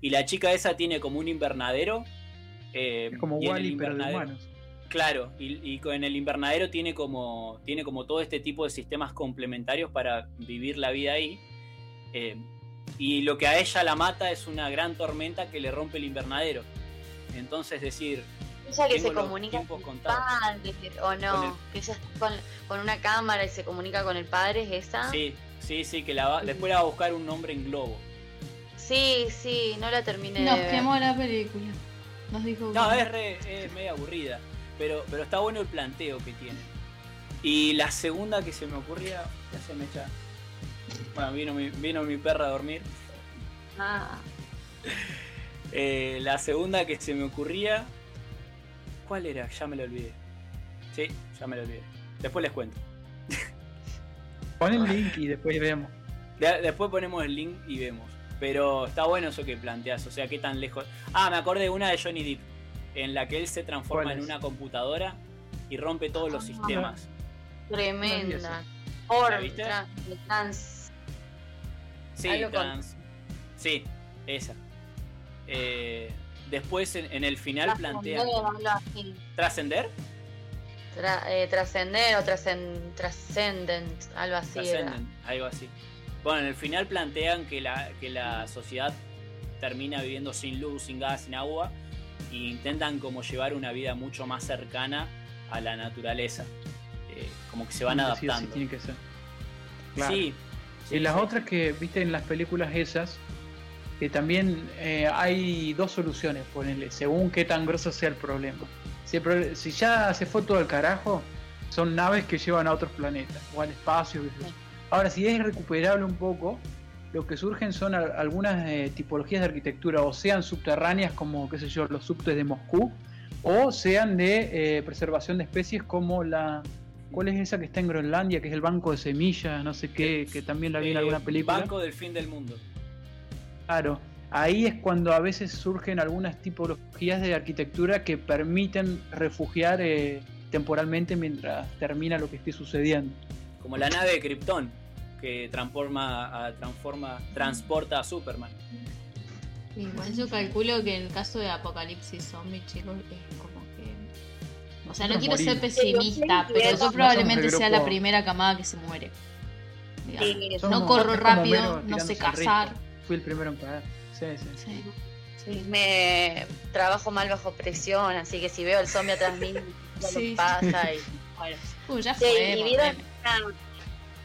y la chica esa tiene como un invernadero. eh, Es como Wally, pero de humanos. Claro, y, y con el invernadero tiene como, tiene como todo este tipo de sistemas complementarios para vivir la vida ahí. Eh, y lo que a ella la mata es una gran tormenta que le rompe el invernadero. Entonces decir, Ella que se comunica con el padre, o no, Con el- que ella está con, con una cámara y se comunica con el padre, ¿es esa? sí, sí, sí, que la va- después la va a buscar un hombre en globo. sí, sí, no la terminé Nos de ver. quemó la película. Nos dijo No, es, re- es media aburrida, pero, pero está bueno el planteo que tiene. Y la segunda que se me ocurría, ya se me echa. Bueno, vino mi, vino mi perra a dormir. Ah, Eh, la segunda que se me ocurría. ¿Cuál era? Ya me lo olvidé. Sí, ya me lo olvidé. Después les cuento. Pon el link y después vemos. De- después ponemos el link y vemos. Pero está bueno eso que planteas. O sea, qué tan lejos. Ah, me acordé de una de Johnny Depp. En la que él se transforma ¿Cuál en una computadora y rompe todos los Ah. sistemas. tremenda. ¿La Por viste? trans. Sí, trans. Sí, esa. Eh, después en, en el final así. ¿Trascender? Tra- eh, trascender o trascen- trascendent, algo así era. Trascenden, algo así. Bueno, en el final plantean que la, que la sociedad termina viviendo sin luz, sin gas, sin agua, e intentan como llevar una vida mucho más cercana a la naturaleza. Eh, como que se van que sí adaptando. tiene que ser. Claro. Sí. sí, y las sí. otras que viste en las películas esas, que también eh, hay dos soluciones, ponele, según qué tan grosso sea el problema. Si, el pro- si ya se fue todo al carajo, son naves que llevan a otros planetas o al espacio. Ahora, si es recuperable un poco, lo que surgen son algunas eh, tipologías de arquitectura, o sean subterráneas como, qué sé yo, los subtes de Moscú, o sean de eh, preservación de especies como la... ¿Cuál es esa que está en Groenlandia, que es el banco de semillas, no sé qué, que también la vi en Eh, alguna película? Banco del fin del mundo. Claro, ahí es cuando a veces surgen algunas tipologías de arquitectura que permiten refugiar eh, temporalmente mientras termina lo que esté sucediendo. Como la nave de Krypton, que transforma, a- transforma, transporta a Superman. Igual yo calculo que en el caso de apocalipsis zombie, chicos, es como que. O sea, no quiero ser pesimista, pero yo probablemente sea la primera camada que se muere. Sí, No corro rápido, no sé cazar. Fui el primero en caer. Sí, sí. Sí. Sí, me trabajo mal bajo presión, así que si veo el zombie atrás mío, ya Sí. lo pasa y bueno. Uh, ya Sí, fue. y vieron.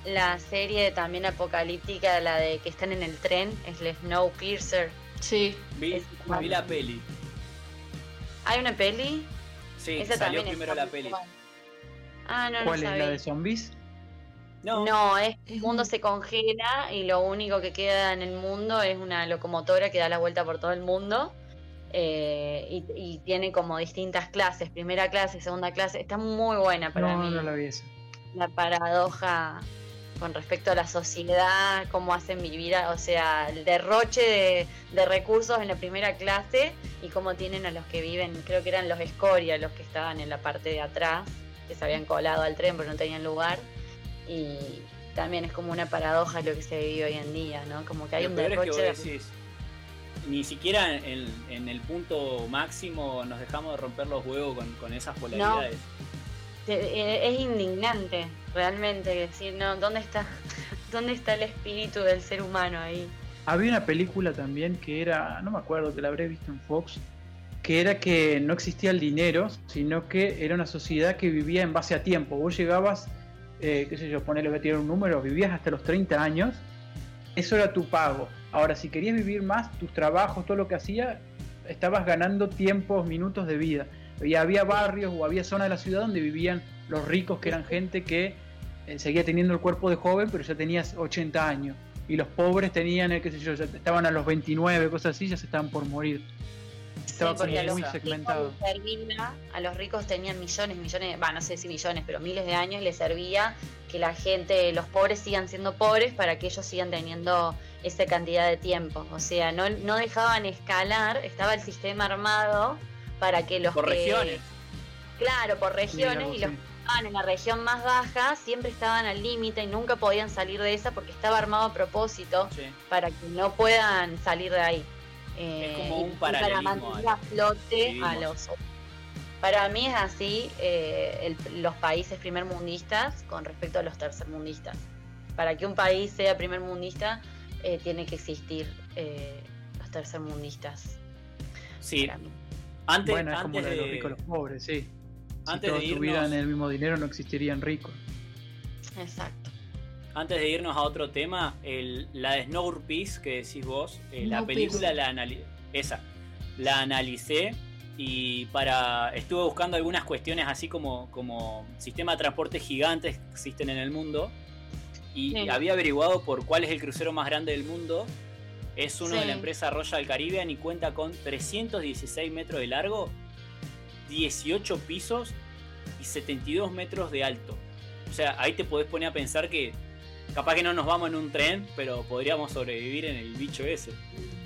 La, serie también apocalíptica, la de que están en el tren, es el Snowpiercer. Sí. Vi, Es- vi la peli. ¿Hay una peli? Sí, Esa salió primero la peli. Ah, no, no ¿Cuál es sabía. la de zombies? No, No, es el mundo un- se congela y lo único que queda en el mundo es una locomotora que da la vuelta por todo el mundo. eh, y, y tiene como distintas clases, primera clase, segunda clase. Está muy buena para No, mí. no la vi esa. La paradoja con respecto a la sociedad, cómo hacen vivir, o sea, el derroche de, de recursos en la primera clase y cómo tienen a los que viven, creo que eran los escoria, los que estaban en la parte de atrás, que se habían colado al tren pero no tenían lugar. Y también es como una paradoja lo que se vive hoy en día, ¿no? Como que hay lo un peor es que derroche vos de decís, ni siquiera en, en el punto máximo nos dejamos de romper los huevos con, con esas polaridades. Es indignante, realmente, decir, no, ¿dónde está, ¿dónde está el espíritu del ser humano ahí? Había una película también que era, no me acuerdo, que la habré visto en Fox, que era que no existía el dinero, sino que era una sociedad que vivía en base a tiempo. Vos llegabas, eh, qué sé yo, ponerle que tirar un número, vivías hasta los 30 años, eso era tu pago. Ahora, si querías vivir más, tus trabajos, todo lo que hacías, estabas ganando tiempos, minutos de vida. Y había barrios o había zonas de la ciudad donde vivían los ricos, que eran gente que eh, seguía teniendo el cuerpo de joven, pero ya tenías 80 años. Y los pobres tenían, eh, qué sé yo, ya estaban a los 29, cosas así, ya se estaban por morir. Estaba Sí, porque a los muy segmentado. servía- a los ricos tenían millones, millones, va, no sé si millones, pero miles de años les servía que la gente, los pobres sigan siendo pobres para que ellos sigan teniendo esa cantidad de tiempo. O sea, no, no dejaban escalar, estaba el sistema armado para que los Por que- regiones. Claro, por regiones y los sí. que estaban en la región más baja siempre estaban al límite y nunca podían salir de esa porque estaba armado a propósito Sí. para que no puedan salir de ahí. Eh, Es como y- un para mantener a- flote a los para mí es así eh, el- los países primermundistas con respecto a los tercermundistas. Para que un país sea primermundista eh, tiene que existir eh, los tercermundistas. Sí. Antes, bueno, es como antes la de los ricos y los pobres, sí. Si antes todos de irnos- tuvieran el mismo dinero, no existirían ricos. Exacto. Antes de irnos a otro tema, el- la de Snowpiercer que decís vos, eh, la película la anali- esa, la analicé y para estuve buscando algunas cuestiones así como, como sistema de transporte gigantes que existen en el mundo y Sí. había averiguado por cuál es el crucero más grande del mundo. Es uno de la empresa Royal Caribbean y cuenta con 316 metros de largo, 18 pisos y 72 metros de alto. O sea, ahí te podés poner a pensar que capaz que no nos vamos en un tren, pero podríamos sobrevivir en el bicho ese.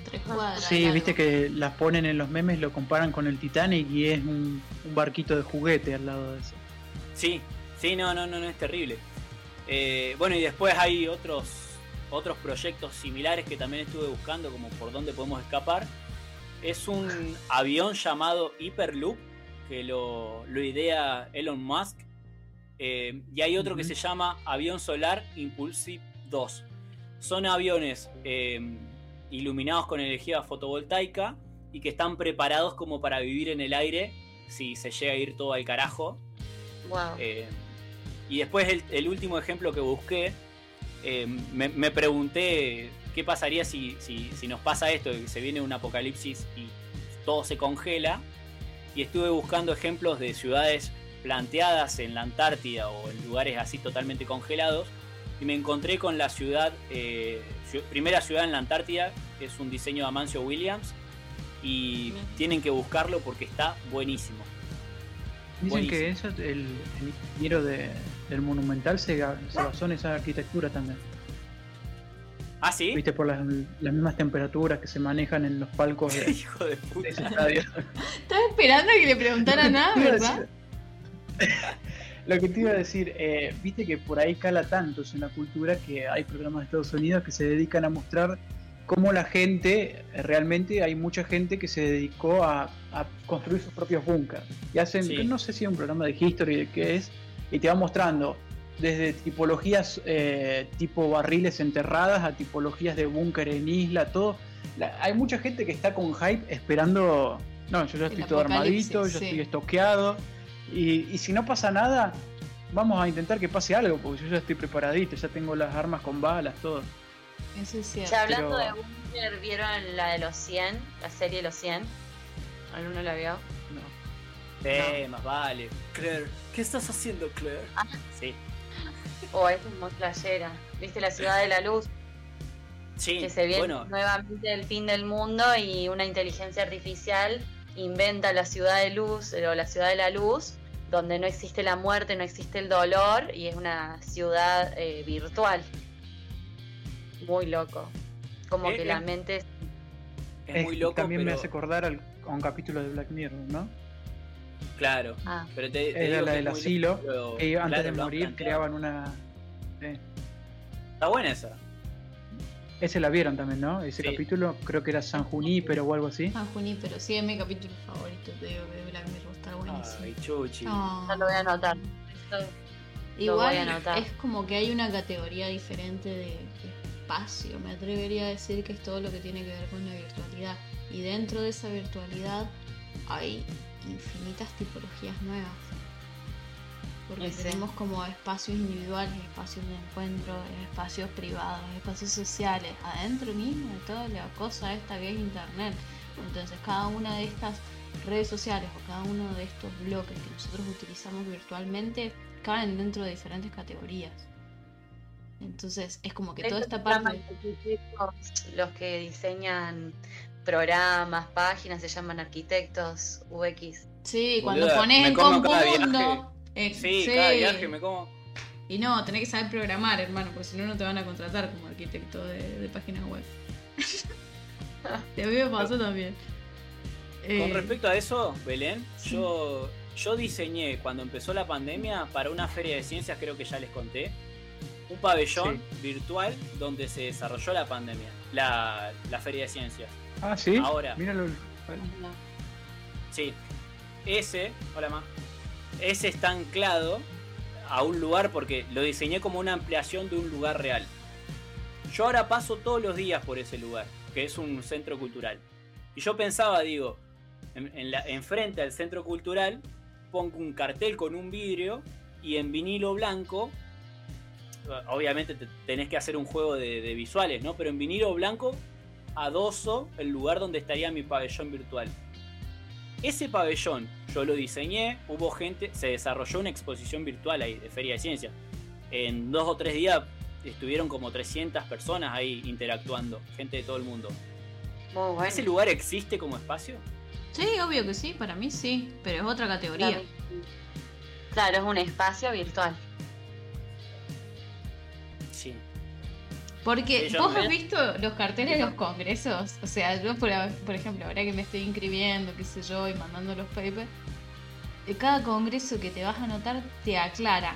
Tres cuadras. Sí, viste que las ponen en los memes, lo comparan con el Titanic y es un, un barquito de juguete al lado de eso. Sí, sí, no, no, no, no es terrible. Eh, bueno, y después hay otros, otros proyectos similares que también estuve buscando, como por dónde podemos escapar. Es un avión llamado Hyperloop, que lo, lo idea Elon Musk. Eh, y hay otro que se llama Avión Solar Impulsive 2. son aviones eh, iluminados con energía fotovoltaica y que están preparados como para vivir en el aire si se llega a ir todo al carajo. Wow. Eh, y después el, el último ejemplo que busqué, eh, me, me pregunté qué pasaría si, si- si nos pasa esto, que se viene un apocalipsis y todo se congela. Y estuve buscando ejemplos de ciudades planteadas en la Antártida o en lugares así totalmente congelados. Y me encontré con la ciudad, eh, primera ciudad en la Antártida, que es un diseño de Amancio Williams. Y tienen que buscarlo porque está buenísimo. Dicen que eso, el, el ingeniero de- del Monumental se, se basó en esa arquitectura también. ¿Ah, sí? Viste, por las, las mismas temperaturas que se manejan en los palcos de, Hijo de de puta. ese estadio. Estaba esperando que le preguntara nada, ¿verdad? decir- Lo que te iba a decir, eh, viste que por ahí cala tanto en la cultura que hay programas de Estados Unidos que se dedican a mostrar cómo la gente, realmente hay mucha gente que se dedicó a, a construir sus propios búnkers. Y hacen, Sí. no sé si es un programa de history de qué es, y te va mostrando desde tipologías eh, tipo barriles enterradas a tipologías de búnker en isla, todo. La- hay mucha gente que está con hype esperando, no, yo ya estoy todo armadito, yo sí. estoy estoqueado, y, y si no pasa nada, vamos a intentar que pase algo, porque yo ya estoy preparadito, ya tengo las armas con balas, todo. Eso es cierto. Ya hablando pero- de Bunker, ¿vieron la de los 100? La serie de los 100. ¿Alguno la vio? No. Sí, más vale. Claire, ¿qué estás haciendo, Claire? Ah. Sí. O esa es muy playera. ¿Viste la ciudad de la luz? Sí, Que se viene bueno, nuevamente el fin del mundo y una inteligencia artificial inventa la ciudad de luz eh, o la ciudad de la luz donde no existe la muerte, no existe el dolor y es una ciudad eh, virtual. Muy loco. Como Eh, que eh. la mente es- es muy Eh, loco, También me hace acordar al- a un capítulo de Black Mirror, ¿no? Claro, Ah, pero te, te Era digo la del asilo, que antes claro, de morir creaban una... Está buena esa. Ese la vieron también, ¿no? Ese Sí. capítulo creo que era San Junípero o algo así. Ah, Junípero, sí, es mi capítulo favorito, te digo, de Black Mirror, está buenísimo. Ay, chuchi. Ya lo voy a anotar. Lo Igual a anotar. es como que hay una categoría diferente de, de espacio. Me atrevería a decir que es todo lo que tiene que ver con la virtualidad. Y dentro de esa virtualidad hay infinitas tipologías nuevas. Porque Sí. tenemos como espacios individuales, espacios de encuentro, espacios privados, espacios sociales, adentro mismo de toda la cosa esta que es internet. Entonces cada una de estas redes sociales o cada uno de estos bloques que nosotros utilizamos virtualmente caben dentro de diferentes categorías. Entonces es como que toda esta parte... Los que diseñan programas, páginas, se llaman arquitectos UX. Sí, cuando Boluda, pones en cada mundo... eh, Sí, cada viaje me como. Y no, tenés que saber programar, hermano, porque si no, no te van a contratar como arquitecto de, de páginas web. A mí me pasó también. Con Eh, respecto a eso, Belén, sí. yo, yo diseñé cuando empezó la pandemia para una feria de ciencias, creo que ya les conté, un pabellón virtual donde se desarrolló la pandemia, la, la feria de ciencias. Ah, sí. Ahora. Míralo. Sí, ese, hola ma, ese está anclado a un lugar porque lo diseñé como una ampliación de un lugar real. Yo ahora paso todos los días por ese lugar, que es un centro cultural. Y yo pensaba, digo, en, en la, enfrente al centro cultural pongo un cartel con un vidrio y en vinilo blanco, obviamente te- tenés que hacer un juego de, de visuales, ¿no? Pero en vinilo blanco adoso el lugar donde estaría mi pabellón virtual. Ese pabellón yo lo diseñé, hubo gente, se desarrolló una exposición virtual ahí de Feria de Ciencias. En dos o tres días estuvieron como 300 personas ahí interactuando, gente de todo el mundo. Muy bueno. ¿Ese lugar existe como espacio? Sí, obvio que sí, para mí sí, pero es otra categoría. Claro, es un espacio virtual. Porque Sí, vos me- has visto los carteles de los congresos. O sea, yo, por, por ejemplo, ahora que me estoy inscribiendo, qué sé yo, y mandando los papers, de cada congreso que te vas a anotar te aclara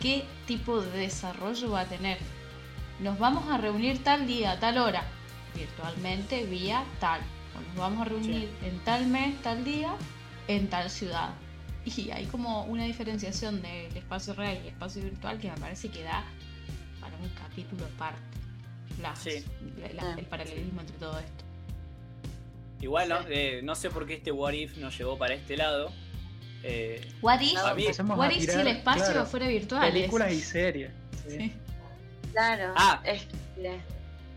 qué tipo de desarrollo va a tener. Nos vamos a reunir tal día, tal hora, virtualmente, vía tal. O nos vamos a reunir en tal mes, tal día, en tal ciudad. Y hay como una diferenciación del espacio real y espacio virtual que me parece que da un capítulo aparte. las, Sí. la- la- Ah. el paralelismo entre todo esto. Igual no, Sí. eh, no sé por qué este What If nos llevó para este lado. Eh, What if, mí- what a if si el espacio claro, fuera virtual? películas y series. sí. Sí. Claro. Ah. es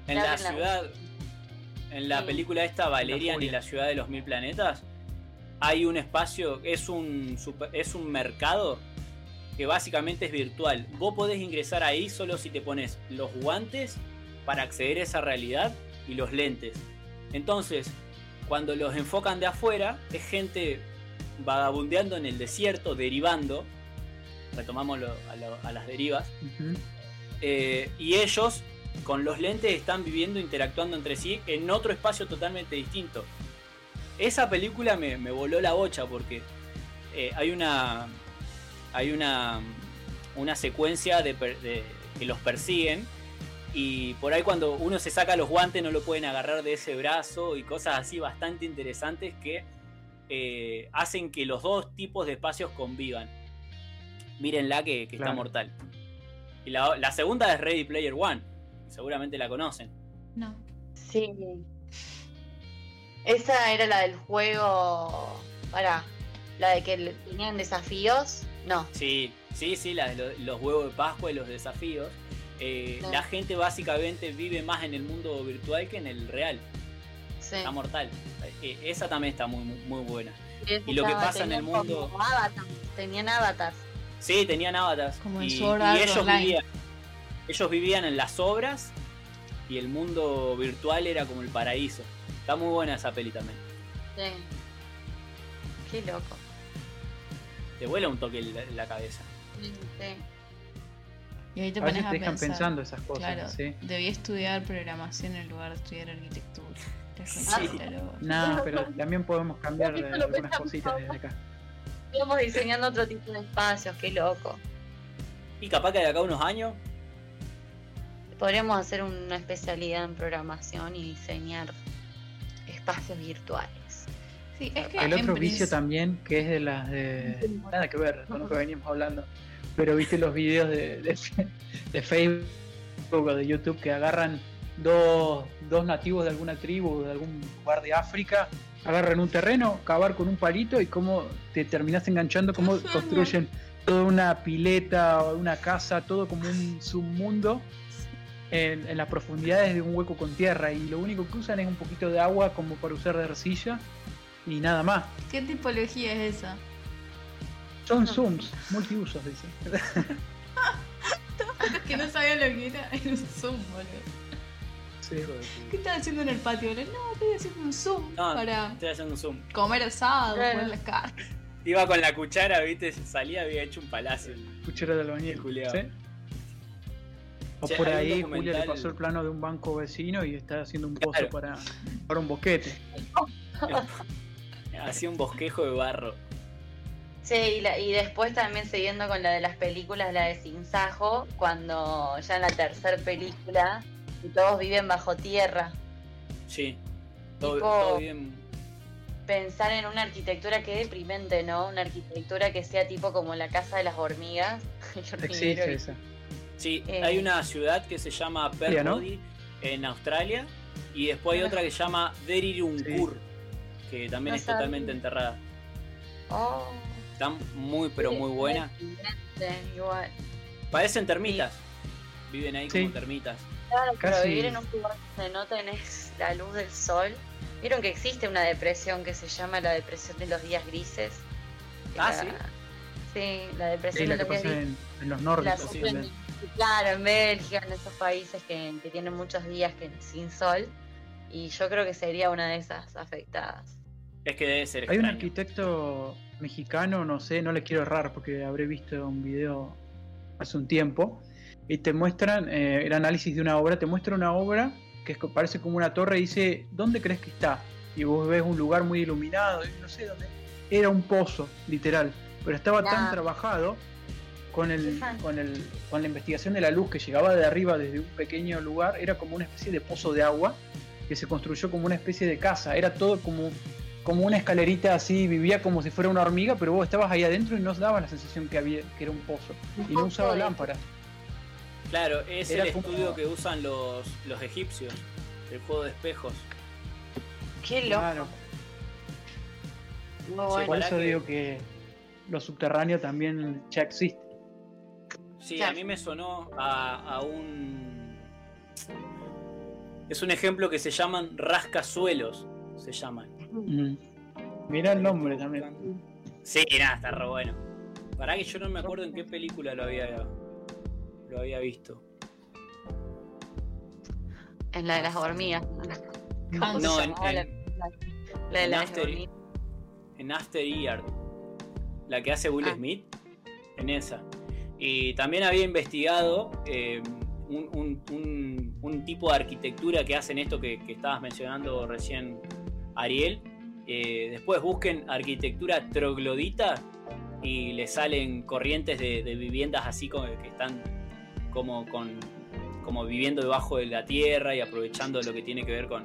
en la ciudad, en la Sí. película esta Valerian y la ciudad de los mil planetas, hay un espacio, es un, super- es un mercado que básicamente es virtual. Vos podés ingresar ahí solo si te pones los guantes para acceder a esa realidad y los lentes. Entonces, cuando los enfocan de afuera, es gente vagabundeando en el desierto, derivando. Retomamos lo- a, lo- a las derivas. Eh, y ellos con los lentes están viviendo, interactuando entre sí en otro espacio totalmente distinto. Esa película me, me voló la bocha porque eh, hay una hay una una secuencia de, per- de- que los persiguen y por ahí cuando uno se saca los guantes no lo pueden agarrar de ese brazo y cosas así bastante interesantes que eh, hacen que los dos tipos de espacios convivan. Mírenla que, que está mortal. Y la, la segunda es Ready Player One. Seguramente la conocen. No. Sí. Esa era la del juego. Para. La de que tenían desafíos. No. Sí, sí, sí, la de lo- los huevos de Pascua y los desafíos. Eh, No. La gente básicamente vive más en el mundo virtual que en el real. Sí. Está mortal. Eh, esa también está muy, muy, buena. esa y lo que pasa en el mundo- Tenían avatars. Sí, tenían avatars. Como en y, y ellos Online. vivían, ellos vivían en las obras y el mundo virtual era como el paraíso. Está muy buena esa peli también. Sí. Qué loco. Te vuela un toque la, la cabeza. Sí. Y ahí te A pones veces a te dejan pensar. pensando esas cosas. Claro, ¿sí? debí estudiar programación en lugar de estudiar arquitectura. La Sí. No, pero también podemos cambiar algunas pensamos cositas desde acá. Estamos diseñando otro tipo de espacios. Qué loco. Y capaz que de acá a unos años, Podríamos hacer una especialidad en programación y diseñar espacios virtuales. Sí, es que El otro vicio también, que es de las de. Nada que ver con lo que veníamos hablando. Pero viste los videos de, de, de Facebook o de YouTube que agarran dos, dos nativos de alguna tribu, de algún lugar de África, agarran un terreno, cavar con un palito y cómo te terminas enganchando, cómo construyen toda una pileta o una casa, todo como un submundo en, en las profundidades de un hueco con tierra y lo único que usan es un poquito de agua como para usar de arcilla y nada más. ¿Qué tipología es esa? Son zooms, multiusos, dice. Es que no sabía lo que era. Era un zoom, boludo. Sí, ¿Qué estás haciendo en el patio? boludo? No, estoy haciendo un zoom No, para estoy haciendo un zoom. comer asado, Claro. jugar las cartas. Iba con la cuchara, viste, salía, había hecho un palacio. Cuchara de albañil. Culeado. ¿sí? O Che, por ahí Julia le pasó el plano de un banco vecino y está haciendo un pozo Claro. para, para un boquete. Hacía un bosquejo de barro. Sí, y, la- y después también siguiendo con la de las películas, la de Sinsajo, cuando ya en la tercera película y todos viven bajo tierra. Sí. Todo, Tipo- todo bien. Pensar en una arquitectura que deprimente, ¿no? Una arquitectura que sea tipo como la casa de las hormigas. Existe y- esa. Sí, Eh. hay una ciudad que se llama Australia, ¿no? Perbody en Australia y después hay otra que se llama Derirunkur, que también No es totalmente enterrada. Oh, Está muy, pero sí, muy buena. Igual. Parecen termitas. Viven ahí Sí. como termitas. Claro, pero Casi- vivir en un lugar donde no tenés la luz del sol. Vieron que existe una depresión que se llama la depresión de los días grises. Ah, La- sí. Sí, la depresión la de que los días pasa grises. en, en los nórdicos también. claro, en Bélgica, en esos países que, que tienen muchos días que, sin sol. Y yo creo que sería una de esas afectadas. Es que debe ser Hay un arquitecto mexicano, no sé, no le quiero errar porque habré visto un video hace un tiempo, y te muestran eh, el análisis de una obra, te muestra una obra que parece como una torre y dice, ¿dónde crees que está? Y vos ves un lugar muy iluminado, y no sé dónde. Era un pozo, literal, pero estaba tan trabajado con, el, con, el, con la investigación de la luz que llegaba de arriba desde un pequeño lugar, era como una especie de pozo de agua que se construyó como una especie de casa, era todo como como una escalerita así, vivía como si fuera una hormiga, pero vos estabas ahí adentro y no daba la sensación que había que era un pozo. Y no usaba lámparas. Claro, es Era el como- estudio que usan los, los egipcios, el juego de espejos. Qué loco. Claro. Sí, bueno. Por eso que- digo que lo subterráneo también ya existe. Sí, a mí me sonó a, a un... Es un ejemplo que se llaman rascasuelos, se llaman. Mm. Mira el nombre también. Sí, nada, está re bueno. Pará que yo no me acuerdo en qué película lo había, lo había visto. En la de las hormigas. ¿Cómo No, se en- la, en- la- la de en las After- hormigas? En After Yard, la que hace Will Ah. Smith, en esa. Y también había investigado eh, un, un- un- un tipo de arquitectura que hacen esto que, que estabas mencionando recién, Ariel. Eh, después busquen arquitectura troglodita y le salen corrientes de, de viviendas así como que están como con como viviendo debajo de la tierra y aprovechando lo que tiene que ver con,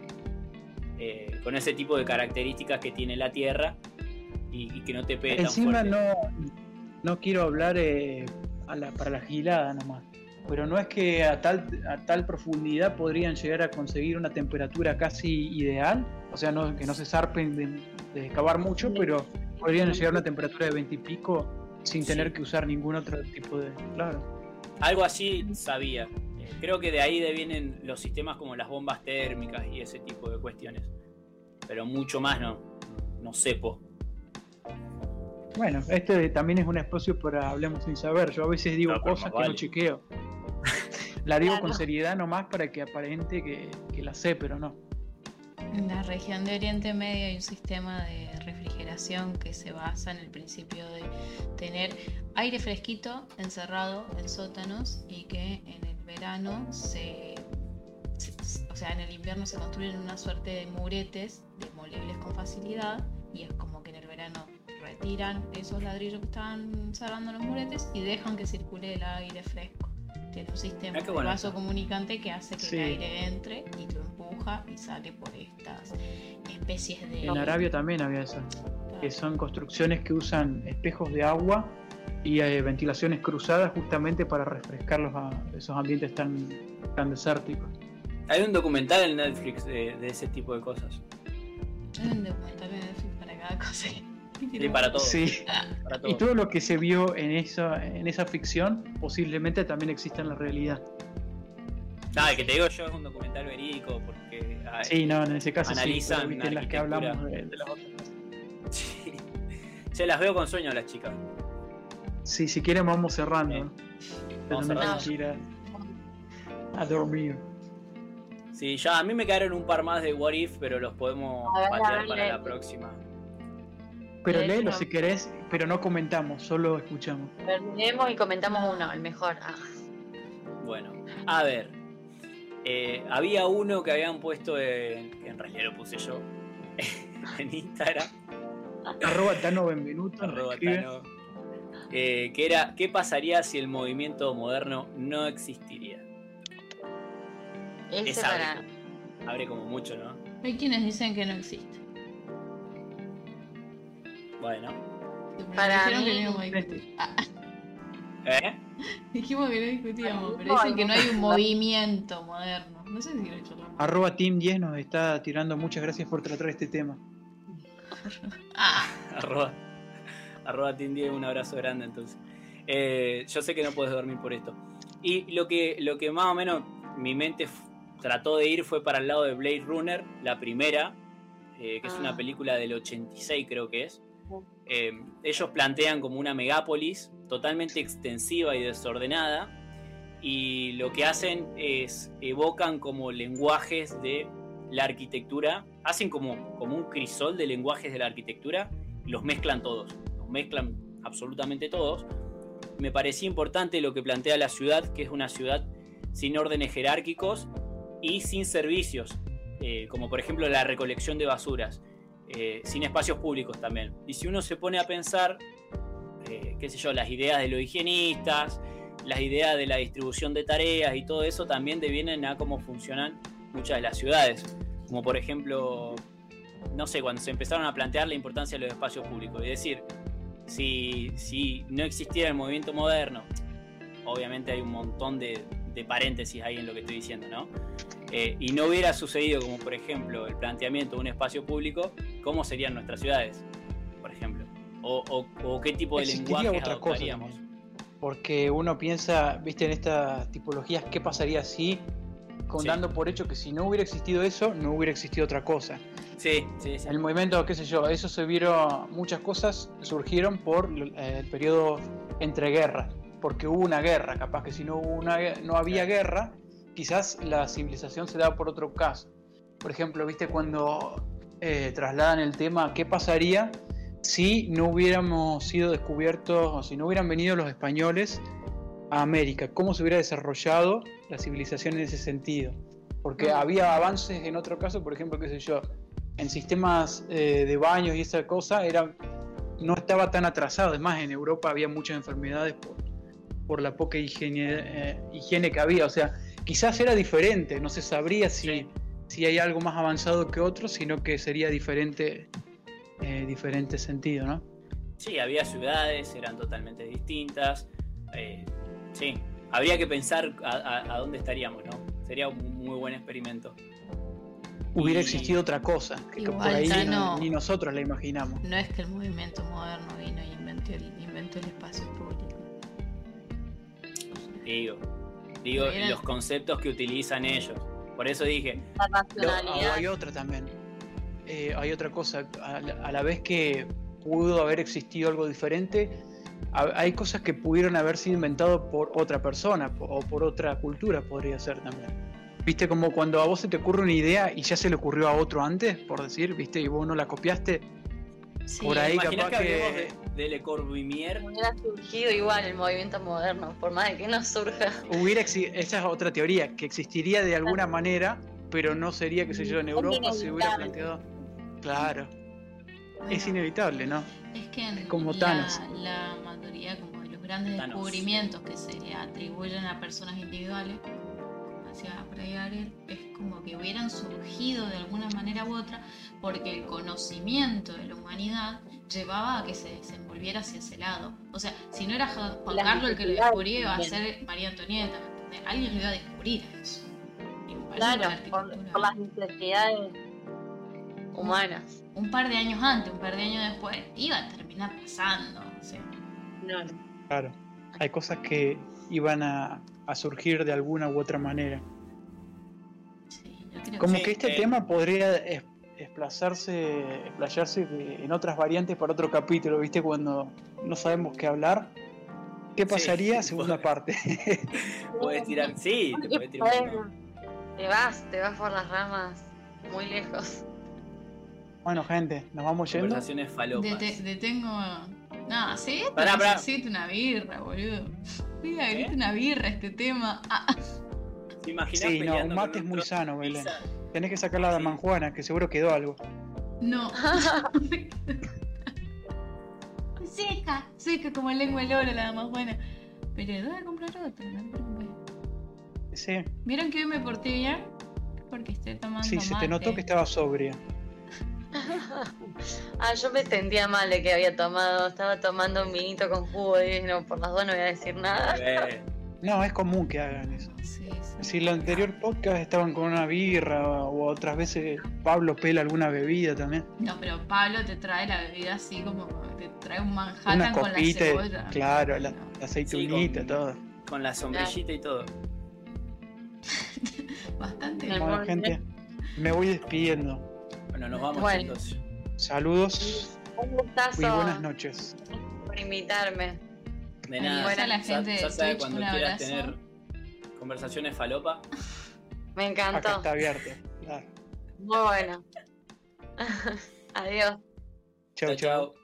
eh, con ese tipo de características que tiene la tierra y, y que no te pegue tan Encima fuerte. no, no quiero hablar eh, a la- para la gilada nomás. Pero no es que a tal, a tal profundidad podrían llegar a conseguir una temperatura casi ideal. O sea, no, que no se zarpen de, de cavar mucho, pero podrían llegar a una temperatura de 20 y pico sin Sí. tener que usar ningún otro tipo de... Claro. Algo así sabía. Creo que de ahí vienen los sistemas como las bombas térmicas y ese tipo de cuestiones. Pero mucho más no, no sepo. Bueno, este también es un espacio para Hablemos sin saber. Yo a veces digo No, cosas que vale. no chequeo. La digo con seriedad nomás para que aparente que, que la sé, pero no. En la región de Oriente Medio hay un sistema de refrigeración que se basa en el principio de tener aire fresquito encerrado en sótanos y que en el verano se, se- o sea, en el invierno se construyen una suerte de muretes demolibles con facilidad y es como que en el verano retiran esos ladrillos que están cerrando los muretes y dejan que circule el aire fresco. Tiene un sistema Ah, de bueno vaso comunicante que hace que Sí. el aire entre y lo empuja y sale por estas especies de... En Arabia también había eso. que son construcciones que usan espejos de agua y eh, ventilaciones cruzadas justamente para refrescar los, a- esos ambientes tan, tan desérticos. Hay un documental en Netflix de, de ese tipo de cosas. Hay un documental en Netflix para cada cosa. Y para todo. Sí. para todo. Y todo lo que se vio en esa, en esa ficción posiblemente también exista en la realidad. Nada, el que te digo yo es un documental verídico porque ah, Sí, no, en ese caso Analizan sí, en las que hablamos de, de las otras. sí. Se las veo con sueño a las chicas. Sí, si quieren vamos cerrando. Pero Vamos me cerrando. tengo que ir a, a dormir. Sí, ya a mí me quedaron un par más de What If, pero los podemos patear para la próxima. Pero léelo si querés, pero no comentamos, solo escuchamos. Leemos y comentamos uno, el mejor. Ah, Bueno, a ver. Eh, había uno que habían puesto en. que en realidad lo puse yo. en Instagram. Arroba Tano Benvenuto. arroba. Tano, eh, que era ¿qué pasaría si el movimiento moderno no existiría? ese Es para. abre, abre como mucho, ¿no? Hay quienes dicen que no existe. Bueno. Para dijeron que mí- no. Ah, ¿Eh? dijimos que no discutíamos, pero dicen que no hay un movimiento moderno. No sé si lo he hecho Arroba Team 10 nos está tirando muchas gracias por tratar este tema. Ah, arroba, arroba Team 10, un abrazo grande entonces. Eh, yo sé que no puedes dormir por esto. Y lo que, lo que más o menos mi mente trató de ir fue para el lado de Blade Runner, la primera, eh, que es una Ah. película del 86 creo que es. Eh, ellos plantean como una megápolis totalmente extensiva y desordenada y lo que hacen es evocan como lenguajes de la arquitectura, hacen como, como un crisol de lenguajes de la arquitectura y los mezclan todos, los mezclan absolutamente todos. Me parecía importante lo que plantea la ciudad, que es una ciudad sin órdenes jerárquicos y sin servicios, eh, como por ejemplo la recolección de basuras, eh, sin espacios públicos también. Y si uno se pone a pensar, eh, qué sé yo, las ideas de los higienistas, las ideas de la distribución de tareas y todo eso también devienen a cómo funcionan muchas de las ciudades. Como por ejemplo, no sé, cuando se empezaron a plantear la importancia de los espacios públicos. Es decir, si, si no existiera el movimiento moderno, obviamente hay un montón de, de paréntesis ahí en lo que estoy diciendo, ¿no? Eh, y no hubiera sucedido como por ejemplo el planteamiento de un espacio público, ¿cómo serían nuestras ciudades, por ejemplo? O, o- o qué tipo de lenguaje cosa adoptaríamos. también. Porque uno piensa, viste, en estas tipologías, ¿qué pasaría si, con Sí. dando por hecho que si no hubiera existido eso, no hubiera existido otra cosa? Sí, sí, sí. El movimiento, qué sé yo, eso se vieron, muchas cosas surgieron por eh, el periodo entre guerras, porque hubo una guerra, capaz que si no, hubo una, no había Claro. guerra, quizás la civilización se da por otro caso. Por ejemplo, viste cuando eh, trasladan el tema, ¿qué pasaría si no hubiéramos sido descubiertos o si no hubieran venido los españoles a América? ¿Cómo se hubiera desarrollado la civilización en ese sentido? Porque Mm. había avances en otro caso, por ejemplo, qué sé yo, en sistemas eh, de baños y esa cosa, era, no estaba tan atrasado. Además, en Europa había muchas enfermedades por, por la poca higiene, eh, higiene que había. O sea, quizás era diferente, no se sabría si, Sí. si hay algo más avanzado que otro, sino que sería diferente, eh, diferente sentido, ¿no? Sí, había ciudades, eran totalmente distintas. eh, sí, habría que pensar a, a- a dónde estaríamos, ¿no? Sería un muy buen experimento. Hubiera Y- existido otra cosa, que Igual, por ahí ni nosotros la imaginamos. No es que el movimiento moderno vino y inventó el, inventó el espacio público. Digo, digo Hubieran- los conceptos que utilizan ellos. Por eso dije, La racionalidad. o hay otra también. Eh, hay otra cosa. A la, a la vez que pudo haber existido algo diferente, ha- hay cosas que pudieron haber sido inventadas por otra persona o por otra cultura, podría ser también. ¿Viste? Como cuando a vos se te ocurre una idea y ya se le ocurrió a otro antes, por decir, ¿viste? Y vos no la copiaste. Sí, Por ahí capaz que que de, de Le Corbusier. Hubiera surgido igual el movimiento moderno, por más de que no surja. hubiera exi- esa es otra teoría, que existiría de alguna manera, pero no sería, qué sé yo, en Europa se hubiera planteado. Claro, bueno, es inevitable, ¿no? Es que en como la, Thanos. la mayoría como de los grandes Thanos. descubrimientos que se le atribuyen a personas individuales, Fray Ariel, es como que hubieran surgido de alguna manera u otra porque el conocimiento de la humanidad llevaba a que se desenvolviera hacia ese lado. O sea, si no era Juan Carlos el que lo descubrió, iba a ser María Antonieta. ¿entendés? Alguien lo iba a descubrir a eso. Claro, la por, las necesidades humanas. un par de años antes, un par de años después, iba a terminar pasando. o sea, No, Claro, hay cosas que iban a, a surgir de alguna u otra manera. sí, yo creo Como que este eh. tema podría es- desplazarse, explayarse de- en otras variantes para otro capítulo, ¿viste? Cuando no sabemos qué hablar. ¿Qué pasaría? sí, Segunda puede- parte. Puedes tirar, sí, te puedes tirar. un montón. Te vas, te vas por las ramas muy lejos. bueno, gente, nos vamos yendo. Conversaciones falopas. Dete- detengo. No, sí, pará. necesita una birra, boludo. Voy a abrirte una birra este tema. Ah, ¿Te imaginas Sí, no, un mate es muy sano, de Belén. pizza? Tenés que sacar la de Sí. manjuana, que seguro quedó algo. no. seca, seca como lengua de loro, la más buena. Pero voy a comprar otra, no te preocupes. Sí, ¿Vieron que hoy me porté bien? Porque estoy tomando sí, se te notó que estaba sobria. Ah, yo me sentía mal de que había tomado. Estaba tomando un vinito con jugo y no, por las dos no voy a decir nada. No, es común que hagan eso. Sí, sí. Si el anterior podcast estaban con una birra o otras veces Pablo pela alguna bebida también. No, pero Pablo te trae la bebida así como te trae un Manhattan Una con la copita, cebolla. claro, la, aceitunita, Sí, con- todo. con la sombrillita y todo. Bastante. Bueno, gente, me voy despidiendo. Bueno, nos vamos Bueno. entonces. Saludos Un gustazo y buenas noches. por invitarme. De nada. la Ya- gente de ya sabes, Twitch, cuando quieras abrazo. tener conversaciones falopa. Me Acá encantó. está abierto. Claro. Muy bueno. Adiós. Chau, Chao, chau. chao.